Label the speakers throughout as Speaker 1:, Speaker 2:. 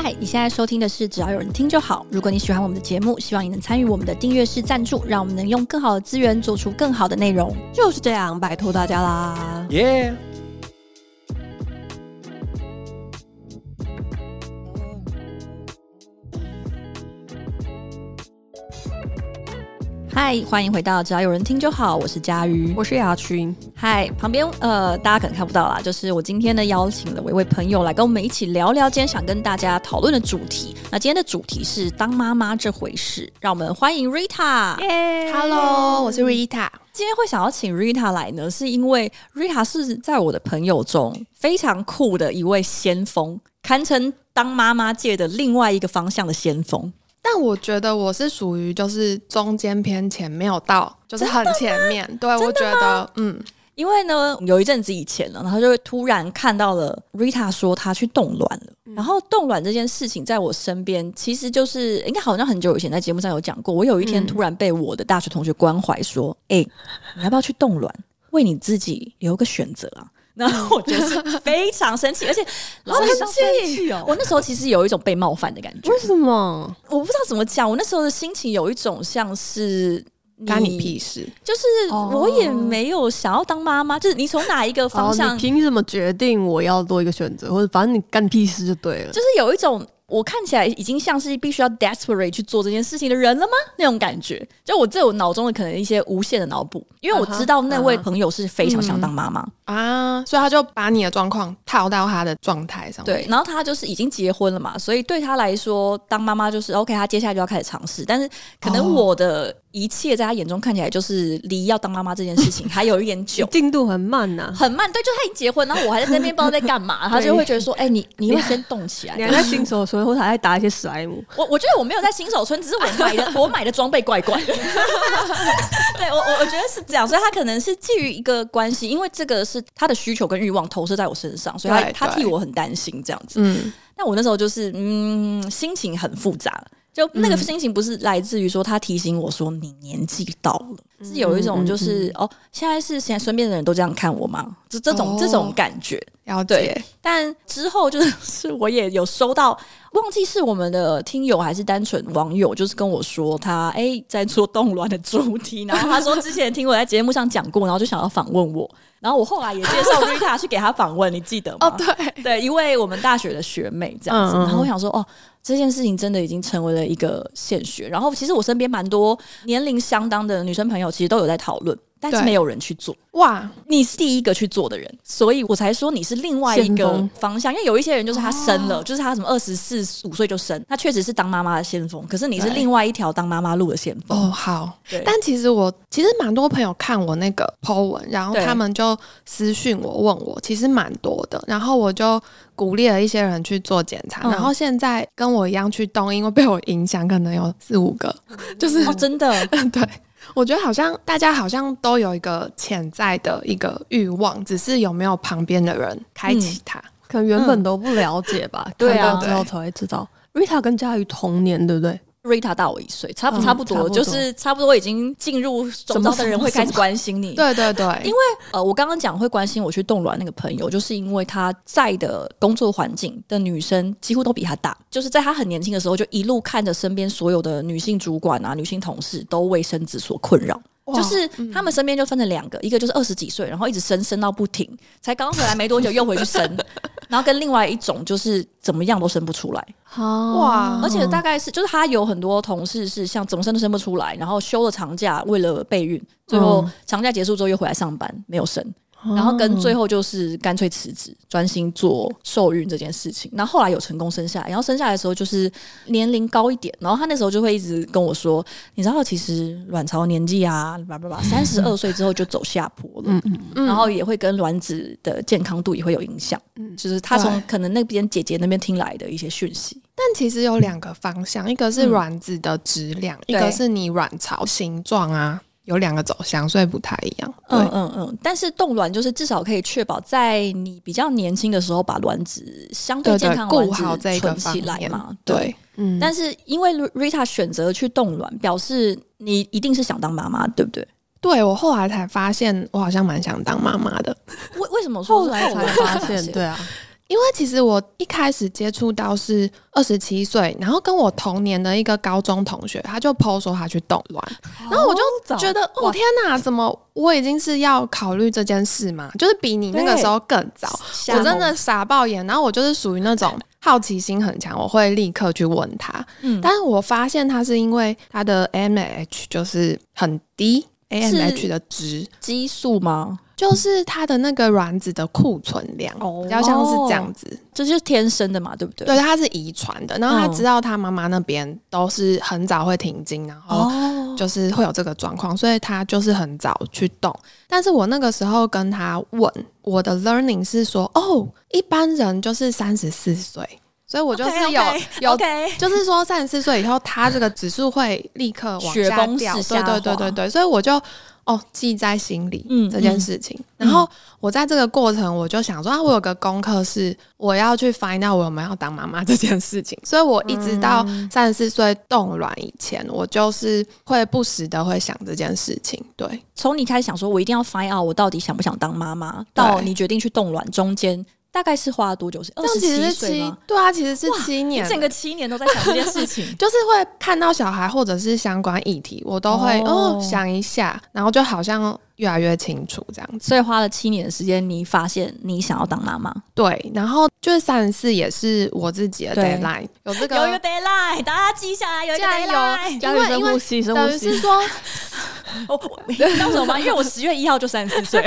Speaker 1: 嗨，你现在收听的是只要有人听就好。如果你喜欢我们的节目，希望你能参与我们的订阅式赞助，让我们能用更好的资源做出更好的内容。
Speaker 2: 就是这样，拜托大家啦！
Speaker 3: 耶！
Speaker 1: 嗨，欢迎回到只要有人听就好，我是佳瑜，
Speaker 2: 我是雅群。
Speaker 1: 嗨，旁边呃，大家可能看不到啦，就是我今天呢邀请了我一位朋友来跟我们一起聊聊今天想跟大家讨论的主题。那今天的主题是当妈妈这回事，让我们欢迎 Rita。
Speaker 2: 耶
Speaker 4: Hello，我是 Rita。
Speaker 1: 今天会想要请 Rita 来呢，是因为 Rita 是在我的朋友中非常酷的一位先锋，堪称当妈妈界的另外一个方向的先锋。
Speaker 4: 但我觉得我是属于就是中间偏前，没有到就是很前面。对，我觉得嗯，
Speaker 1: 因为呢，有一阵子以前呢，然后就会突然看到了 Rita 说她去冻卵了。嗯、然后冻卵这件事情在我身边，其实就是应该好像很久以前在节目上有讲过。我有一天突然被我的大学同学关怀说：“哎、嗯，你要不要去冻卵，为你自己留个选择啊？”然后我觉得是非常生气，而且
Speaker 2: 好生气哦！
Speaker 1: 我那时候其实有一种被冒犯的感觉。
Speaker 2: 为什么？
Speaker 1: 我不知道怎么讲。我那时候的心情有一种像是
Speaker 4: 干你屁事，
Speaker 1: 就是我也没有想要当妈妈。就是你从哪一个方向？
Speaker 2: 你凭什么决定我要做一个选择？或者反正你干屁事就对了。
Speaker 1: 就是有一种。我看起来已经像是必须要 desperate 去做这件事情的人了吗？那种感觉，就我在我脑中的可能一些无限的脑补，因为我知道那位朋友是非常想当妈妈、
Speaker 4: 嗯、啊，所以他就把你的状况套到他的状态上。
Speaker 1: 对，然后他就是已经结婚了嘛，所以对他来说当妈妈就是 OK，他接下来就要开始尝试，但是可能我的。一切在他眼中看起来就是离要当妈妈这件事情 还有一点久，
Speaker 2: 进度很慢呐、啊，
Speaker 1: 很慢。对，就他已经结婚，然后我还在那边不知道在干嘛，他就会觉得说：“哎、欸，你你要先动起来。”
Speaker 2: 你还在新手村，或者还在打一些史莱姆。
Speaker 1: 我我觉得我没有在新手村，只是我买的我买的装备怪怪的。对我我我觉得是这样，所以他可能是基于一个关系，因为这个是他的需求跟欲望投射在我身上，所以他他替我很担心这样子。嗯，那我那时候就是嗯，心情很复杂。就那个心情不是来自于说他提醒我说你年纪到了，嗯、是有一种就是、哦，现在是现在身边的人都这样看我吗？就这种、哦、这种感觉，
Speaker 4: 然后。
Speaker 1: 对，但之后就是是 我也有收到，忘记是我们的听友还是单纯网友，就是跟我说他哎、欸、在做动乱的主题，然后他说之前听我在节目上讲过，然后就想要访问我，然后我后来也介绍 Rita 去给他访问，你记得吗？
Speaker 4: 哦，对
Speaker 1: 对，一位我们大学的学妹这样子，嗯嗯然后我想说哦。这件事情真的已经成为了一个现学，然后其实我身边蛮多年龄相当的女生朋友，其实都有在讨论。但是没有人去做哇！你是第一个去做的人，所以我才说你是另外一个方向。因为有一些人就是他生了，哦、就是他什么二十四五岁就生，他确实是当妈妈的先锋。可是你是另外一条当妈妈路的先锋
Speaker 4: 哦。好，对。但其实我其实蛮多朋友看我那个 po 文，然后他们就私讯我问我，其实蛮多的。然后我就鼓励了一些人去做检查，嗯、然后现在跟我一样去动，因为被我影响，可能有四五个，就是、
Speaker 1: 哦、真的
Speaker 4: 对。我觉得好像大家好像都有一个潜在的一个欲望，只是有没有旁边的人开启它，
Speaker 2: 嗯，可能原本都不了解吧。嗯、对啊，之后才会知道。Rita 跟佳瑜同年，对不对
Speaker 1: ？Rita 大我一岁，差不差不多，就是差不多已经进入周遭的人会开始关心你。
Speaker 4: 对对对，
Speaker 1: 因为呃，我刚刚讲会关心我去冻卵那个朋友，就是因为他在的工作环境的女生几乎都比他大，就是在他很年轻的时候就一路看着身边所有的女性主管啊、女性同事都为生子所困扰。就是他们身边就分成两个，一个就是二十几岁，然后一直生生到不停，才刚回来没多久又回去生，然后跟另外一种就是怎么样都生不出来，哇！而且大概是就是他有很多同事是像怎么生都生不出来，然后休了长假为了备孕，最后长假结束之后又回来上班没有生。然后跟最后就是干脆辞职，专心做受孕这件事情。然后后来有成功生下来，然后生下来的时候就是年龄高一点。然后他那时候就会一直跟我说：“你知道，其实卵巢年纪啊，叭叭叭，三十二岁之后就走下坡了。嗯嗯，然后也会跟卵子的健康度也会有影响。嗯，就是他从可能那边姐姐那边听来的一些讯息。
Speaker 4: 但其实有两个方向，一个是卵子的质量，一个是你卵巢形状啊。”有两个走向，所以不太一样。
Speaker 1: 嗯嗯嗯。但是冻卵就是至少可以确保在你比较年轻的时候把卵子相对健康的卵子
Speaker 4: 顾好这个
Speaker 1: 存起来嘛。
Speaker 4: 对，
Speaker 1: 对嗯。但是因为 Rita 选择去冻卵，表示你一定是想当妈妈，对不对？
Speaker 4: 对，我后来才发现，我好像蛮想当妈妈的。
Speaker 1: 为为什么说后来才发现？
Speaker 2: 对啊。
Speaker 4: 因为其实我一开始接触到是二十七岁，然后跟我同年的一个高中同学，他就 po 说他去冻卵，哦、然后我就觉得，哦天哪，怎么我已经是要考虑这件事嘛？就是比你那个时候更早，我真的傻爆眼。然后我就是属于那种好奇心很强，我会立刻去问他。嗯，但是我发现他是因为他的 AMH 就是很低，AMH 的值
Speaker 1: 激素吗？
Speaker 4: 就是他的那个卵子的库存量，哦、比较像是这样子，
Speaker 1: 这就是天生的嘛，对不对？
Speaker 4: 对，他是遗传的。然后他知道他妈妈那边都是很早会停经，然后就是会有这个状况，所以他就是很早去动。但是我那个时候跟他问，我的 learning 是说，哦，一般人就是三十四岁，所以我就是有有.就是说三十四岁以后，他这个指数会立刻往下掉。对对对对对，所以我就。哦，记在心里，嗯，这件事情。嗯、然后我在这个过程，我就想说啊，我有个功课是我要去 find out 我有没有要当妈妈这件事情。所以我一直到三十四岁冻卵以前，我就是会不时的会想这件事情。对，
Speaker 1: 从你开始想说我一定要 find out 我到底想不想当妈妈，到你决定去冻卵中间。大概是花了多久？是二十七岁吗？
Speaker 4: 对啊，其实是七年，
Speaker 1: 整个七年都在想这件事情，
Speaker 4: 就是会看到小孩或者是相关议题，我都会哦，哦想一下，然后就好像越来越清楚这样子。
Speaker 1: 所以花了七年的时间，你发现你想要当妈妈，
Speaker 4: 对，然后就是三十四也是我自己的 deadline，有这个
Speaker 1: 有一个 deadline，大家记下来，有一个 deadline，
Speaker 2: 因为深呼吸，深呼吸，
Speaker 4: 等于是说。
Speaker 1: 哦，你知道什么吗？因为我十月一号就三十四岁，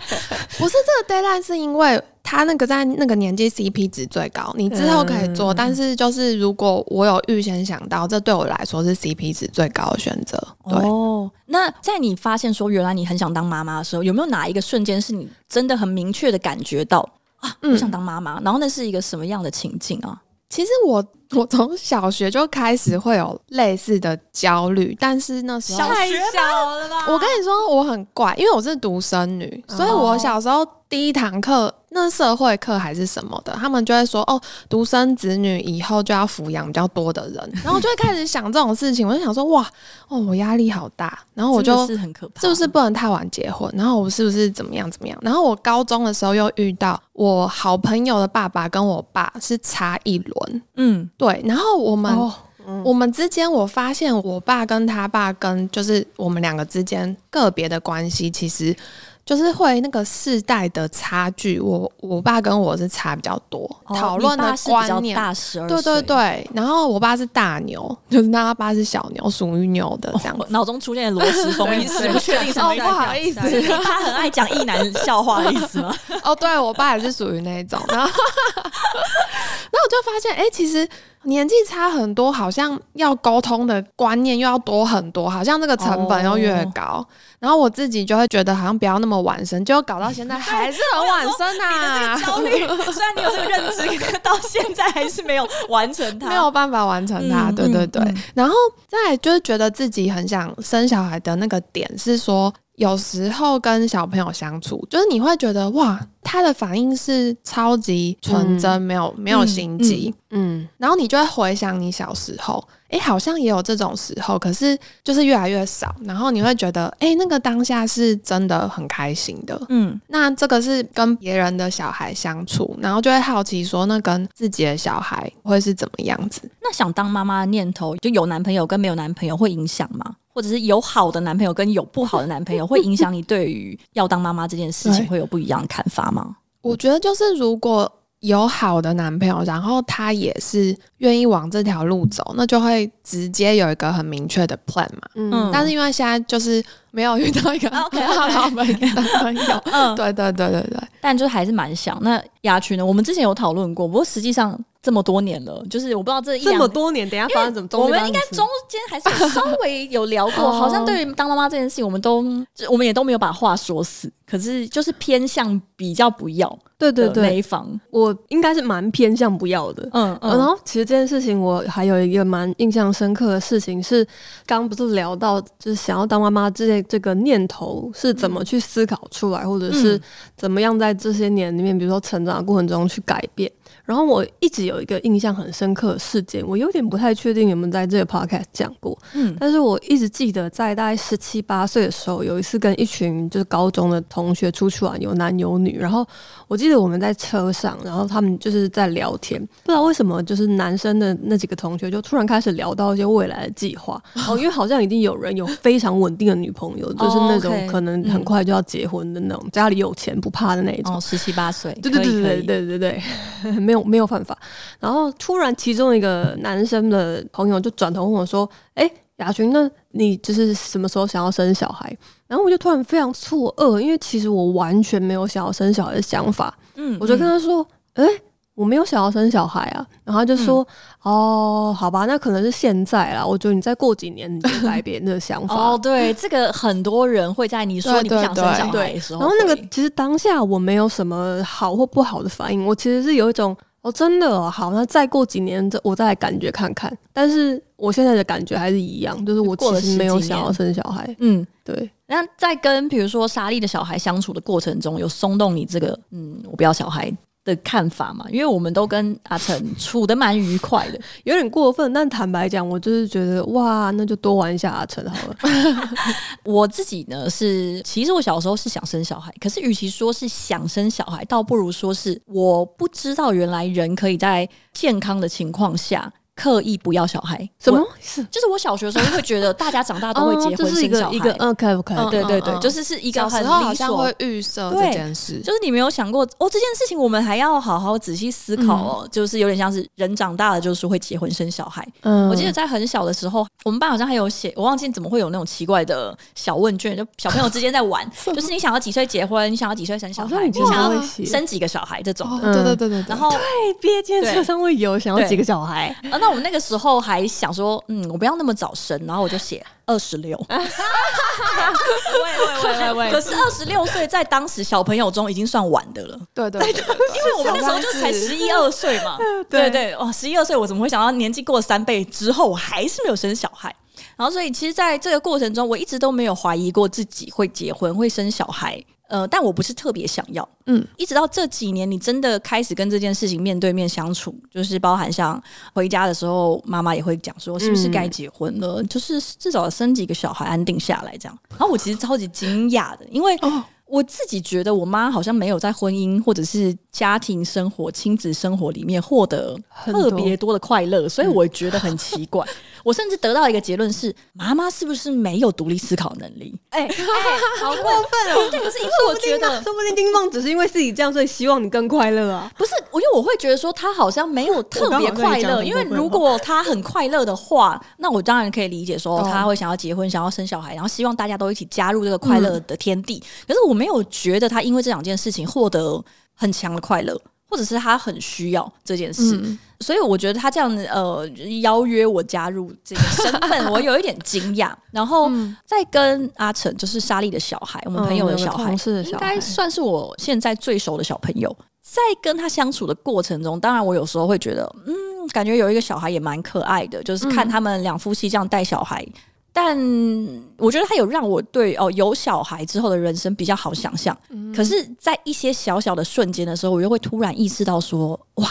Speaker 4: 不是这个 deadline，是因为他那个在那个年纪 CP 值最高，你之后可以做，嗯、但是就是如果我有预先想到，这对我来说是 CP 值最高的选择。对哦，
Speaker 1: 那在你发现说原来你很想当妈妈的时候，有没有哪一个瞬间是你真的很明确的感觉到啊，我想当妈妈？然后那是一个什么样的情境啊？
Speaker 4: 其实我我从小学就开始会有类似的焦虑，但是那时候
Speaker 1: 太小了吧？
Speaker 4: 我跟你说我很怪，因为我是独生女，所以我小时候第一堂课。那社会课还是什么的，他们就会说哦，独生子女以后就要抚养比较多的人，然后就会开始想这种事情，我就想说哇，哦，我压力好大，然后我就是很可怕，是不是不能太晚结婚？然后我是不是怎么样怎么样？然后我高中的时候又遇到我好朋友的爸爸跟我爸是差一轮，嗯，对，然后我们、哦嗯、我们之间，我发现我爸跟他爸跟就是我们两个之间个别的关系，其实。就是会那个世代的差距，我我爸跟我是差比较多，讨论、哦、的观念
Speaker 1: 大十二
Speaker 4: 岁，对对对。然后我爸是大牛，就是那他爸是小牛，属于牛的这样子。
Speaker 1: 脑、哦、中出现罗时丰意思，不确定什么意思。
Speaker 4: 哦，不好意思，
Speaker 1: 他很爱讲异男笑话的意思吗？
Speaker 4: 哦，对我爸也是属于那一种。然后，然后我就发现，哎、欸，其实。年纪差很多，好像要沟通的观念又要多很多，好像这个成本又越高。Oh. 然后我自己就会觉得，好像不要那么晚生，就搞到现在还是很晚生啊！
Speaker 1: 焦虑，虽然你有这个认知，到现在还是没有完成它，
Speaker 4: 没有办法完成它。对对对。然后再就是觉得自己很想生小孩的那个点是说。有时候跟小朋友相处，就是你会觉得哇，他的反应是超级纯真，嗯、没有没有心机，嗯，嗯，然后你就会回想你小时候，哎、欸，好像也有这种时候，可是就是越来越少，然后你会觉得，哎、欸，那个当下是真的很开心的，嗯，那这个是跟别人的小孩相处，然后就会好奇说，那跟自己的小孩会是怎么样子？
Speaker 1: 那想当妈妈的念头，就有男朋友跟没有男朋友会影响吗？或者是有好的男朋友跟有不好的男朋友，会影响你对于要当妈妈这件事情会有不一样的看法吗？
Speaker 4: 我觉得就是如果有好的男朋友，然后他也是愿意往这条路走，那就会直接有一个很明确的 plan 嘛。嗯，但是因为现在就是没有遇到一个很好的男朋友，嗯，对对对对对，
Speaker 1: 但就还是蛮想。那雅群呢？我们之前有讨论过，不过实际上。这么多年了，就是我不知道这一
Speaker 2: 这么多年，等下发生怎么？
Speaker 1: 我们应该中间还是稍微有聊过，好像对于当妈妈这件事情，我们都我们也都没有把话说死，可是就是偏向比较不要。
Speaker 2: 对对对，
Speaker 1: 没房，
Speaker 2: 我应该是蛮偏向不要的。嗯嗯，然后其实这件事情，我还有一个蛮印象深刻的事情是，刚刚不是聊到就是想要当妈妈这件这个念头是怎么去思考出来，或者是怎么样在这些年里面，比如说成长的过程中去改变。然后我一直有一个印象很深刻的事件，我有点不太确定有没有在这个 podcast 讲过，嗯，但是我一直记得在大概十七八岁的时候，有一次跟一群就是高中的同学出去玩，有男有女，然后我记得我们在车上，然后他们就是在聊天，不知道为什么就是男生的那几个同学就突然开始聊到一些未来的计划，哦，因为好像已经有人有非常稳定的女朋友，就是那种可能很快就要结婚的那种，家里有钱不怕的那种，
Speaker 1: 哦，十七八岁，
Speaker 2: 对对对对对对对，没。没有没有办法，然后突然其中一个男生的朋友就转头问我说：“哎，雅群，那你就是什么时候想要生小孩？”然后我就突然非常错愕，因为其实我完全没有想要生小孩的想法。嗯，我就跟他说：“哎。”我没有想要生小孩啊，然后他就说：“嗯、哦，好吧，那可能是现在啦。我觉得你再过几年你就改变这个想法。”
Speaker 1: 哦，对，这个很多人会在你说你不想生小孩的时候，
Speaker 2: 然后那个其实当下我没有什么好或不好的反应，我其实是有一种哦，真的、哦、好，那再过几年我再来感觉看看。但是我现在的感觉还是一样，就是我其实没有想要生小孩。嗯，对。
Speaker 1: 那在跟比如说莎莉的小孩相处的过程中，有松动你这个嗯，我不要小孩的看法嘛，因为我们都跟阿成处的蛮愉快的，
Speaker 2: 有点过分，但坦白讲，我就是觉得哇，那就多玩一下阿成好了。
Speaker 1: 我自己呢是，其实我小时候是想生小孩，可是与其说是想生小孩，倒不如说是我不知道原来人可以在健康的情况下。刻意不要小孩，
Speaker 2: 什么？
Speaker 1: 就是我小学的时候会觉得大家长大都会结婚生小孩，
Speaker 2: 一个嗯，可以不可以？
Speaker 1: 对对对，就是是一个很理所，
Speaker 4: 会预设这件事，
Speaker 1: 就是你没有想过哦，这件事情我们还要好好仔细思考哦，就是有点像是人长大了就是会结婚生小孩。嗯，我记得在很小的时候，我们班好像还有写，我忘记怎么会有那种奇怪的小问卷，就小朋友之间在玩，就是你想要几岁结婚，你想要几岁生小孩，你想要生几个小孩这种。
Speaker 2: 对对对对，
Speaker 1: 然后
Speaker 2: 对毕业纪念册上会有想要几个小孩。
Speaker 1: 那我们那个时候还想说，嗯，我不要那么早生，然后我就写二十六。喂喂喂喂喂！可是二十六岁在当时小朋友中已经算晚的了。
Speaker 4: 对对，对，因
Speaker 1: 为我们那时候就才十一二岁嘛。对对哦，十一二岁，我怎么会想到年纪过了三倍之后，我还是没有生小孩？然后所以，其实在这个过程中，我一直都没有怀疑过自己会结婚会生小孩。呃，但我不是特别想要，嗯，一直到这几年，你真的开始跟这件事情面对面相处，就是包含像回家的时候，妈妈也会讲说，是不是该结婚了？嗯、就是至少生几个小孩，安定下来这样。然后我其实超级惊讶的，因为我自己觉得我妈好像没有在婚姻或者是家庭生活、亲子生活里面获得特别多的快乐，所以我觉得很奇怪。我甚至得到一个结论是，妈妈是不是没有独立思考能力？哎、欸，
Speaker 2: 好过分哦！
Speaker 1: 可是因为我觉得，
Speaker 2: 说不定丁梦只是因为自己这样，所以希望你更快乐啊。
Speaker 1: 不是，我因为我会觉得说他好像没有特别快乐，因为如果他很快乐的话，那我当然可以理解说他会想要结婚，想要生小孩，然后希望大家都一起加入这个快乐的天地。可是我没有觉得他因为这两件事情获得很强的快乐。或者是他很需要这件事，嗯、所以我觉得他这样呃邀约我加入这个身份，我有一点惊讶。然后再跟阿成，就是莎莉的小孩，我们朋友的小孩，应该算是我现在最熟的小朋友。在跟他相处的过程中，当然我有时候会觉得，嗯，感觉有一个小孩也蛮可爱的，就是看他们两夫妻这样带小孩。但我觉得他有让我对哦有小孩之后的人生比较好想象。嗯、可是，在一些小小的瞬间的时候，我就会突然意识到说：哇，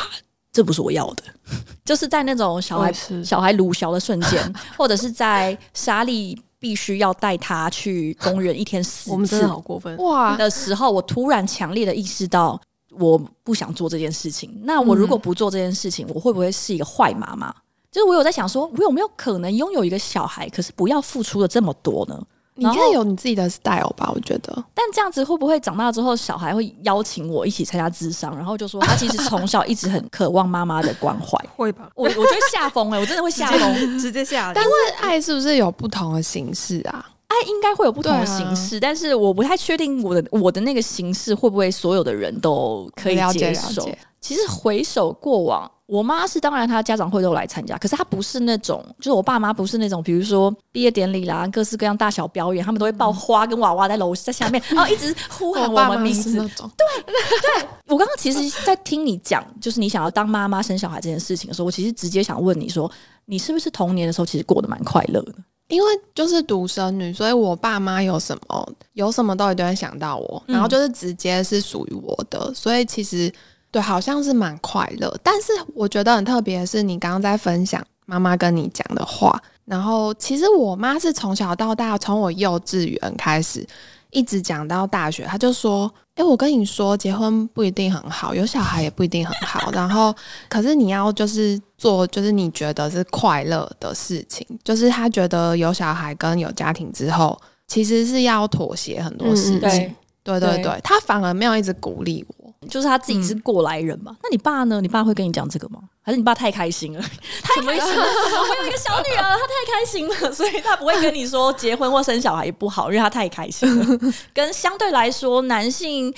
Speaker 1: 这不是我要的。就是在那种小孩小孩鲁小的瞬间，或者是在莎莉必须要带他去公园一天四次，
Speaker 2: 我们真的好过分哇
Speaker 1: 的时候，我突然强烈的意识到，我不想做这件事情。那我如果不做这件事情，我会不会是一个坏妈妈？就是我有在想说，我有没有可能拥有一个小孩，可是不要付出的这么多呢？
Speaker 4: 你可以有你自己的 style 吧，我觉得。
Speaker 1: 但这样子会不会长大之后，小孩会邀请我一起参加智商，然后就说他其实从小一直很渴望妈妈的关怀？
Speaker 2: 会吧？
Speaker 1: 我我觉得吓疯了，我真的会吓疯，
Speaker 2: 直接吓。
Speaker 4: 但是爱是不是有不同的形式啊？
Speaker 1: 爱应该会有不同的形式，啊、但是我不太确定我的我的那个形式会不会所有的人都可以接受。其实回首过往。我妈是当然，她家长会都来参加，可是她不是那种，就是我爸妈不是那种，比如说毕业典礼啦，各式各样大小表演，他们都会抱花跟娃娃在楼在下面，然后一直呼喊我们名字。对对，我刚刚其实，在听你讲，就是你想要当妈妈生小孩这件事情的时候，我其实直接想问你说，你是不是童年的时候其实过得蛮快乐的？
Speaker 4: 因为就是独生女，所以我爸妈有什么有什么都一定会想到我，然后就是直接是属于我的，嗯、所以其实对，好像是蛮快乐。但是我觉得很特别的是，你刚刚在分享妈妈跟你讲的话，然后其实我妈是从小到大，从我幼稚园开始。一直讲到大学，她就说：“哎、欸，我跟你说，结婚不一定很好，有小孩也不一定很好。然后，可是你要就是做，就是你觉得是快乐的事情。就是她觉得有小孩跟有家庭之后，其实是要妥协很多事情。嗯、对，对对对，对他反而没有一直鼓励我。”
Speaker 1: 就是他自己是过来人嘛，嗯、那你爸呢？你爸会跟你讲这个吗？还是你爸太开心了？太开心了！我有一个小女儿，她太开心了，所以他不会跟你说结婚或生小孩也不好，因为他太开心了。跟相对来说，男性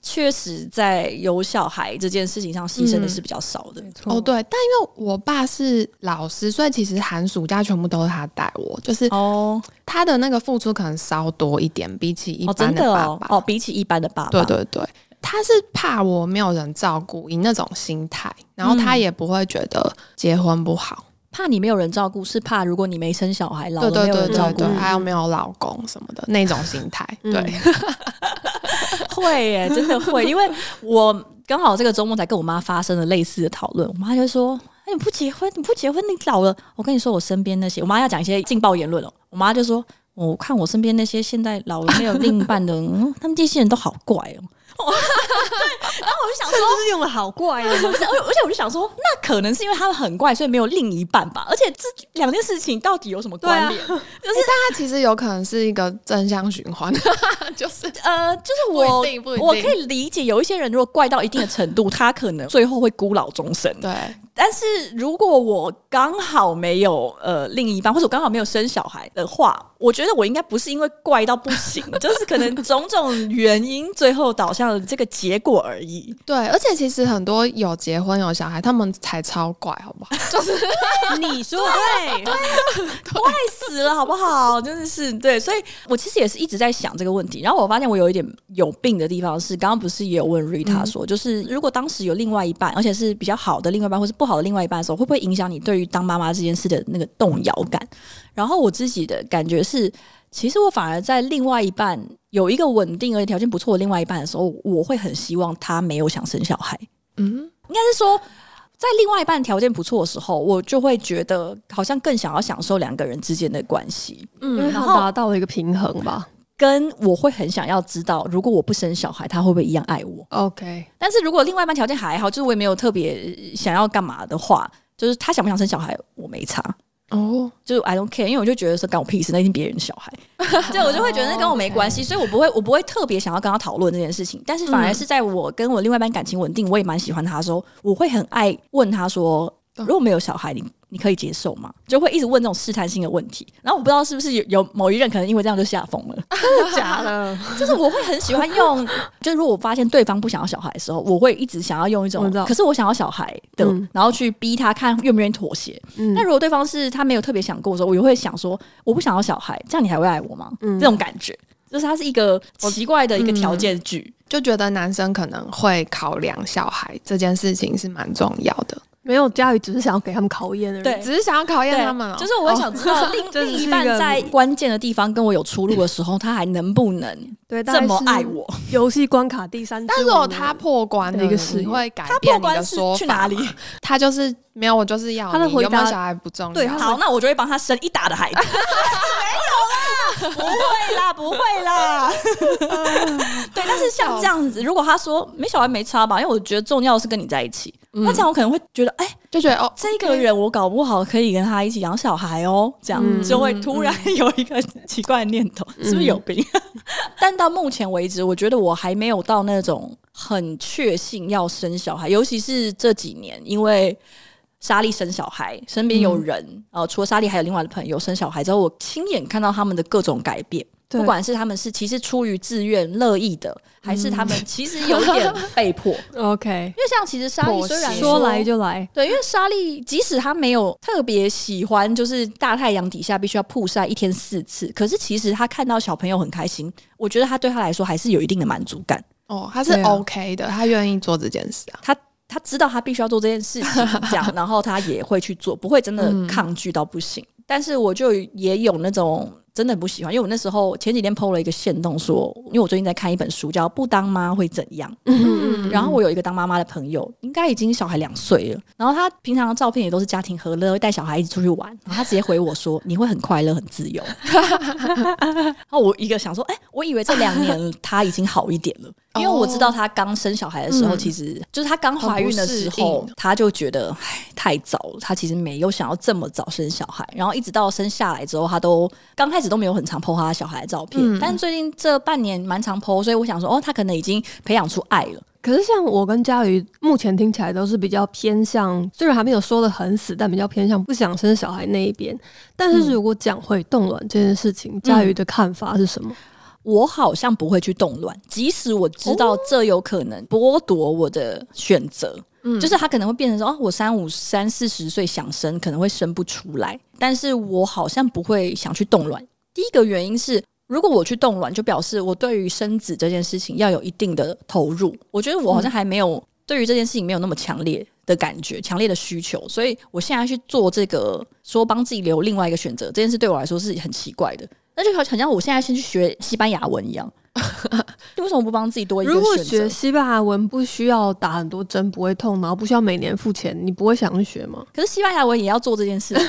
Speaker 1: 确实在有小孩这件事情上牺牲的是比较少的。
Speaker 4: 嗯、哦，对，但因为我爸是老师，所以其实寒暑假全部都是他带我，就是哦，他的那个付出可能稍多一点，比起一般的爸爸
Speaker 1: 哦，哦，比起一般的爸爸，
Speaker 4: 对对对。他是怕我没有人照顾，以那种心态，然后他也不会觉得结婚不好，
Speaker 1: 嗯、怕你没有人照顾，是怕如果你没生小孩，老了没有人照顾，
Speaker 4: 还有没有老公什么的那种心态。对，
Speaker 1: 嗯、会耶，真的会，因为我刚好这个周末才跟我妈发生了类似的讨论，我妈就说：“哎，你不结婚，你不结婚，你老了。”我跟你说，我身边那些，我妈要讲一些劲爆言论哦。我妈就说：“我看我身边那些现在老了没有另一半的，嗯，他们这些人都好怪哦。”对，然后我就想说，
Speaker 2: 是用的好怪啊！不是
Speaker 1: 而且我就想说，那可能是因为他们很怪，所以没有另一半吧？而且这两件事情到底有什么关联？啊、就是
Speaker 4: 大家其实有可能是一个正向循环，就是
Speaker 1: 呃，就是我我可以理解，有一些人如果怪到一定的程度，他可能最后会孤老终生。
Speaker 4: 对。
Speaker 1: 但是如果我刚好没有呃另一半，或者我刚好没有生小孩的话，我觉得我应该不是因为怪到不行，就是可能种种原因最后导向了这个结果而已。
Speaker 4: 对，而且其实很多有结婚有小孩，他们才超怪，好不好？就是
Speaker 1: 你说对，对，怪死了，好不好？真的是对，所以我其实也是一直在想这个问题。然后我发现我有一点有病的地方是，刚刚不是也有问瑞塔说，嗯、就是如果当时有另外一半，而且是比较好的另外一半，或是不好的另外一半的时候，会不会影响你对于当妈妈这件事的那个动摇感？然后我自己的感觉是，其实我反而在另外一半有一个稳定而且条件不错的另外一半的时候，我会很希望他没有想生小孩。嗯，应该是说，在另外一半条件不错的时候，我就会觉得好像更想要享受两个人之间的关系，
Speaker 2: 嗯，然后达到了一个平衡吧。
Speaker 1: 跟我会很想要知道，如果我不生小孩，他会不会一样爱我
Speaker 2: ？OK。
Speaker 1: 但是如果另外一半条件还好，就是我也没有特别想要干嘛的话，就是他想不想生小孩，我没差哦。Oh. 就是 I don't care，因为我就觉得说干我屁事，那一定别人的小孩，对，我就会觉得那跟我没关系，所以我不会，我不会特别想要跟他讨论这件事情。但是反而是在我跟我另外一半感情稳定，我也蛮喜欢他的时候，我会很爱问他说，如果没有小孩，你。你可以接受吗？就会一直问这种试探性的问题，然后我不知道是不是有有某一任可能因为这样就吓疯了，真的假的？就是我会很喜欢用，就是如果我发现对方不想要小孩的时候，我会一直想要用一种，可是我想要小孩的，嗯、然后去逼他看愿不愿意妥协。嗯、但如果对方是他没有特别想过的时候，我也会想说，我不想要小孩，这样你还会爱我吗？嗯、这种感觉，就是它是一个奇怪的一个条件句，
Speaker 4: 就觉得男生可能会考量小孩这件事情是蛮重要的。
Speaker 2: 没有，家里只是想要给他们考验而已。
Speaker 1: 对，
Speaker 4: 只是想要考验他们哦。
Speaker 1: 就是我会想知道另 另一半在 关键的地方跟我有出入的时候，他还能不能对这么爱我？
Speaker 2: 游戏关卡第三，
Speaker 4: 但是如果他破关的一个事，会改变你的说法。
Speaker 1: 去哪里？
Speaker 4: 他就是没有，我就是要
Speaker 2: 他的回答。
Speaker 4: 有没有小孩不重要。
Speaker 1: 对，好，那我就会帮他生一打的孩子。没有啦，不会啦，不会啦。对，但是像这样子，如果他说没小孩没差吧，因为我觉得重要的是跟你在一起。那这样我可能会觉得，哎，就觉得哦，这个人我搞不好可以跟他一起养小孩哦，这样就会突然有一个奇怪的念头，是不是有病？但到目前为止，我觉得我还没有到那种很确信要生小孩，尤其是这几年，因为莎莉生小孩，身边有人，呃，除了莎莉，还有另外的朋友生小孩之后，我亲眼看到他们的各种改变。对不管是他们是其实出于自愿乐意的，还是他们其实有点被迫。
Speaker 2: OK，
Speaker 1: 因为像其实莎莉虽然
Speaker 2: 说来就来，
Speaker 1: 对，因为莎莉即使她没有特别喜欢，就是大太阳底下必须要曝晒一天四次，可是其实她看到小朋友很开心，我觉得她对她来说还是有一定的满足感。
Speaker 4: 哦，她是 OK 的，她愿意做这件事啊，
Speaker 1: 她她知道她必须要做这件事情，这样，然后她也会去做，不会真的抗拒到不行。但是我就也有那种。真的不喜欢，因为我那时候前几天 PO 了一个线动说，因为我最近在看一本书，叫《不当妈会怎样》。嗯嗯。然后我有一个当妈妈的朋友，应该已经小孩两岁了，然后他平常的照片也都是家庭和乐，会带小孩一起出去玩。然后他直接回我说：“你会很快乐，很自由。” 然后我一个想说：“哎、欸，我以为这两年他已经好一点了。”因为我知道她刚生小孩的时候，其实就是她刚怀孕的时候，她就觉得唉太早了。她其实没有想要这么早生小孩，然后一直到生下来之后，她都刚开始都没有很常 po 她小孩的照片。但是最近这半年蛮常 po，所以我想说，哦，他可能已经培养出爱了。
Speaker 2: 可是像我跟佳瑜目前听起来都是比较偏向，虽然还没有说的很死，但比较偏向不想生小孩那一边。但是如果讲回冻卵这件事情，佳瑜的看法是什么？
Speaker 1: 我好像不会去动卵，即使我知道这有可能剥夺我的选择，嗯，就是他可能会变成说，哦，我三五三四十岁想生，可能会生不出来，但是我好像不会想去动卵。第一个原因是，如果我去冻卵，就表示我对于生子这件事情要有一定的投入。我觉得我好像还没有对于这件事情没有那么强烈的感觉，强烈的需求，所以我现在去做这个，说帮自己留另外一个选择，这件事对我来说是很奇怪的。那就好像我现在先去学西班牙文一样，你 为什么不帮自己多一个选择？
Speaker 2: 如果学西班牙文不需要打很多针，不会痛，然后不需要每年付钱，你不会想去学吗？
Speaker 1: 可是西班牙文也要做这件事情，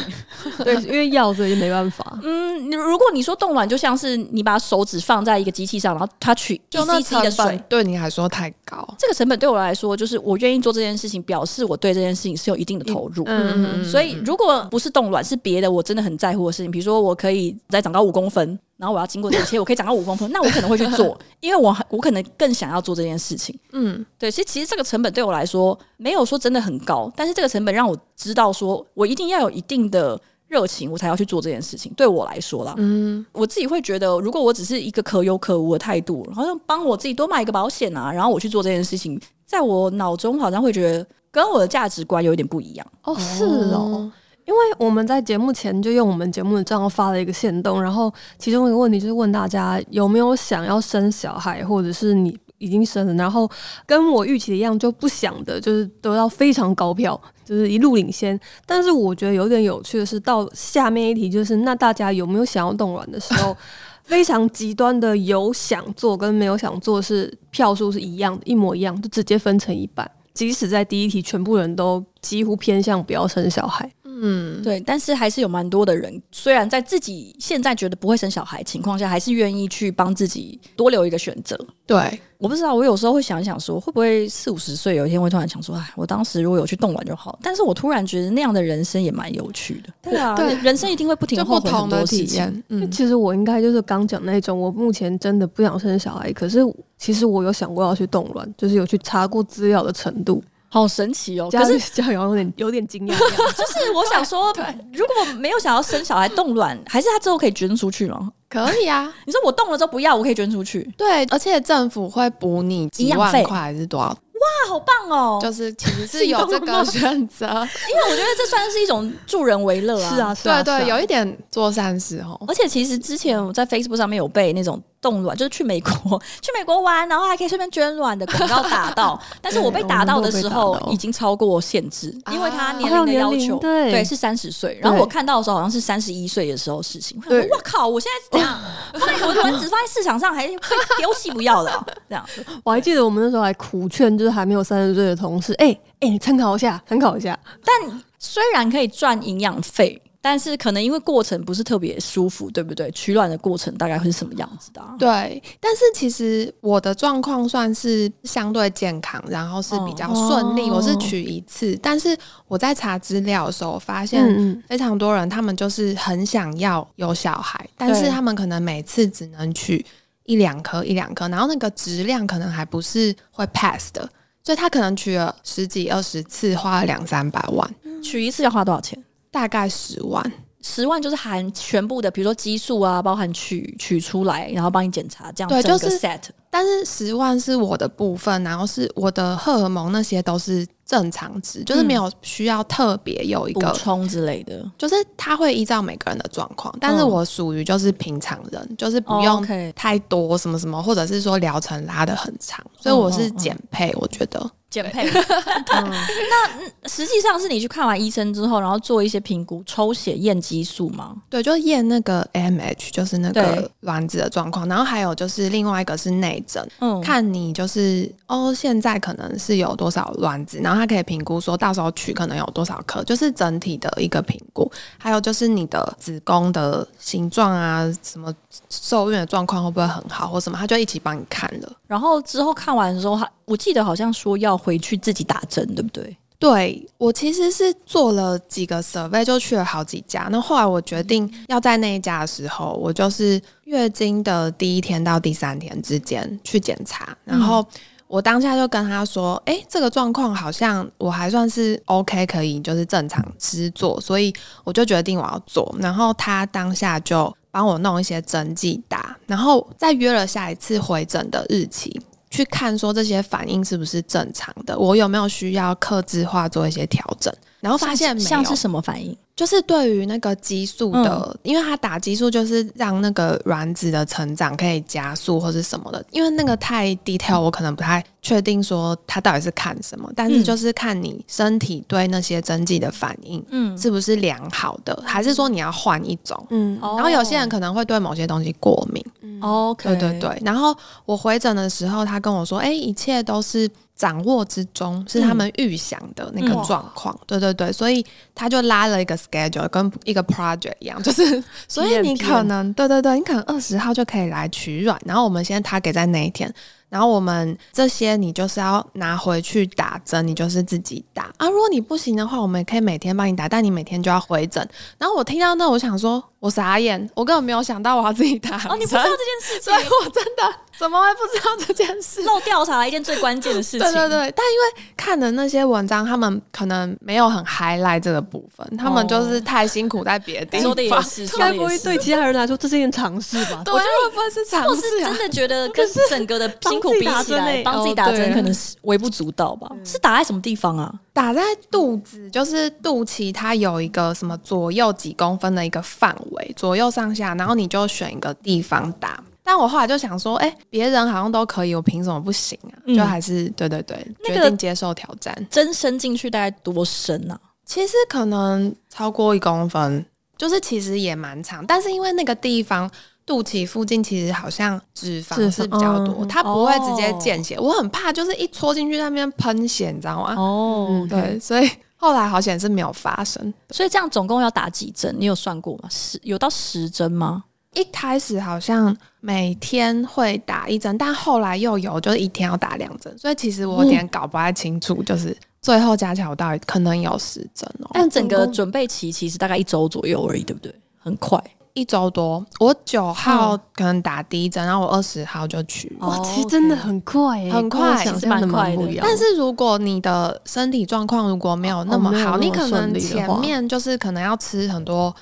Speaker 2: 对，因为要所以就没办法。
Speaker 1: 嗯，如果你说冻卵就像是你把手指放在一个机器上，然后它取一 cc 的水，
Speaker 4: 对你来说太高。
Speaker 1: 这个成本对我来说，就是我愿意做这件事情，表示我对这件事情是有一定的投入。嗯嗯嗯。所以如果不是冻卵，是别的，我真的很在乎的事情，比如说我可以再长高五公分。然后我要经过这些，我可以长到五公分，那我可能会去做，因为我我可能更想要做这件事情。嗯，对，其实其实这个成本对我来说没有说真的很高，但是这个成本让我知道说我一定要有一定的热情，我才要去做这件事情。对我来说啦，嗯，我自己会觉得，如果我只是一个可有可无的态度，好像帮我自己多买一个保险啊，然后我去做这件事情，在我脑中好像会觉得跟我的价值观有一点不一样。
Speaker 2: 哦，是哦。因为我们在节目前就用我们节目的账号发了一个限动，然后其中一个问题就是问大家有没有想要生小孩，或者是你已经生了，然后跟我预期的一样就不想的，就是得到非常高票，就是一路领先。但是我觉得有点有趣的是，到下面一题就是那大家有没有想要冻卵的时候，非常极端的有想做跟没有想做是票数是一样的，一模一样，就直接分成一半。即使在第一题，全部人都几乎偏向不要生小孩。
Speaker 1: 嗯，对，但是还是有蛮多的人，虽然在自己现在觉得不会生小孩情况下，还是愿意去帮自己多留一个选择。
Speaker 4: 对，
Speaker 1: 我不知道，我有时候会想一想说，会不会四五十岁有一天会突然想说，哎，我当时如果有去动卵就好。但是我突然觉得那样的人生也蛮有趣的。对啊，对，人生一定会不停后悔很多事情。
Speaker 2: 嗯，其实我应该就是刚讲那种，我目前真的不想生小孩，可是其实我有想过要去动卵，就是有去查过资料的程度。
Speaker 1: 好神奇哦！
Speaker 2: 可是家瑶有点有点惊讶，
Speaker 1: 就是我想说，如果没有想要生小孩冻卵，还是他之后可以捐出去吗？
Speaker 4: 可以啊！
Speaker 1: 你说我冻了之后不要，我可以捐出去。
Speaker 4: 对，而且政府会补你几万块还是多少？
Speaker 1: 哇，好棒哦！
Speaker 4: 就是其实是有这个选择，
Speaker 1: 因为我觉得这算是一种助人为乐啊。
Speaker 2: 是啊，是啊，
Speaker 4: 对对，有一点做善事哦。
Speaker 1: 而且其实之前我在 Facebook 上面有被那种。冻卵 就是去美国，去美国玩，然后还可以顺便捐卵的广告打到，但是我被打到的时候已经超过限制，因为他年龄的要求，对，对是三十岁，然后我看到的时候好像是三十一岁的时候事情，对，我靠，我现在是这样，放在我的卵子放在市场上还会丢弃不要的，这样，
Speaker 2: 我还记得我们那时候还苦劝，就是还没有三十岁的同事，哎、欸、哎，你参考一下，参考一下，
Speaker 1: 但虽然可以赚营养费。但是可能因为过程不是特别舒服，对不对？取卵的过程大概会是什么样子的啊？
Speaker 4: 对，但是其实我的状况算是相对健康，然后是比较顺利。哦、我是取一次，但是我在查资料的时候发现，非常多人他们就是很想要有小孩，嗯、但是他们可能每次只能取一两颗一两颗，然后那个质量可能还不是会 pass 的，所以他可能取了十几二十次，花了两三百万。
Speaker 1: 取一次要花多少钱？
Speaker 4: 大概十万，
Speaker 1: 十万就是含全部的，比如说激素啊，包含取取出来，然后帮你检查，这样
Speaker 4: 对，
Speaker 1: 就是 set。
Speaker 4: 但是十万是我的部分，然后是我的荷尔蒙那些都是正常值，就是没有需要特别有一个
Speaker 1: 补充之类的，
Speaker 4: 就是它会依照每个人的状况。但是我属于就是平常人，嗯、就是不用太多什么什么，或者是说疗程拉的很长，所以我是减配，我觉得。
Speaker 1: 减配。那实际上是你去看完医生之后，然后做一些评估，抽血验激素吗？
Speaker 4: 对，就验那个 AMH，就是那个卵子的状况。然后还有就是另外一个是内诊，嗯，看你就是哦，现在可能是有多少卵子，然后他可以评估说到时候取可能有多少颗，就是整体的一个评估。还有就是你的子宫的形状啊，什么受孕的状况会不会很好，或什么，他就一起帮你看了。
Speaker 1: 然后之后看完的时候，他我记得好像说要回去自己打针，对不对？
Speaker 4: 对，我其实是做了几个 survey，就去了好几家。那后来我决定要在那一家的时候，我就是月经的第一天到第三天之间去检查。然后我当下就跟他说：“哎、嗯，这个状况好像我还算是 OK，可以就是正常吃做。”所以我就决定我要做。然后他当下就帮我弄一些针剂打，然后再约了下一次回诊的日期。去看说这些反应是不是正常的，我有没有需要克制化做一些调整，然后发现没有，
Speaker 1: 像是什么反应？
Speaker 4: 就是对于那个激素的，嗯、因为它打激素就是让那个卵子的成长可以加速或是什么的，因为那个太 detail，我可能不太确定说它到底是看什么，但是就是看你身体对那些针剂的反应，嗯，是不是良好的，嗯、还是说你要换一种，嗯，然后有些人可能会对某些东西过敏，嗯
Speaker 1: ，OK，
Speaker 4: 对对对，然后我回诊的时候，他跟我说，哎、欸，一切都是。掌握之中是他们预想的那个状况，嗯、对对对，所以他就拉了一个 schedule，跟一个 project 一样，就是所以你可能对对对，你可能二十号就可以来取卵，然后我们先 target 在那一天，然后我们这些你就是要拿回去打针，你就是自己打啊。如果你不行的话，我们也可以每天帮你打，但你每天就要回诊。然后我听到那，我想说，我傻眼，我根本没有想到我要自己打。
Speaker 1: 哦，你不知道这件事情，
Speaker 4: 所以我真的。怎么会不知道这件事？
Speaker 1: 漏调查了一件最关键的事情。对
Speaker 4: 对对，但因为看的那些文章，他们可能没有很 highlight 这个部分，他们就是太辛苦在别的地 方。
Speaker 1: 说的也是，
Speaker 2: 该不会对其他人来说这是一件常事吧？
Speaker 4: 对，我觉得会不会是常事啊？
Speaker 1: 我是真的觉得跟整个的辛苦比起来，帮自己打针可能是微不足道吧？是打在什么地方啊？
Speaker 4: 打在肚子，就是肚脐，它有一个什么左右几公分的一个范围，左右上下，然后你就选一个地方打。但我后来就想说，哎、欸，别人好像都可以，我凭什么不行啊？嗯、就还是对对对，决定接受挑战。
Speaker 1: 针伸进去大概多深啊？
Speaker 4: 其实可能超过一公分，就是其实也蛮长。但是因为那个地方肚脐附近其实好像脂肪是比较多，嗯、它不会直接见血。哦、我很怕就是一戳进去那边喷血，你知道吗？哦，嗯、对，所以 后来好险是没有发生。
Speaker 1: 所以这样总共要打几针？你有算过吗？十有到十针吗？
Speaker 4: 一开始好像每天会打一针，但后来又有就是一天要打两针，所以其实我有点搞不太清楚，就是最后加起来我到底可能有十针哦。
Speaker 1: 但整个准备期其实大概一周左右而已，对不对？很快。
Speaker 4: 一周多，我九号可能打第一针，然后我二十号就取。
Speaker 2: 哇，其实真的很快，
Speaker 4: 很快，
Speaker 2: 想象的蛮不一样。
Speaker 4: 但是如果你的身体状况如果没有那么好，你可能前面就是可能要吃很多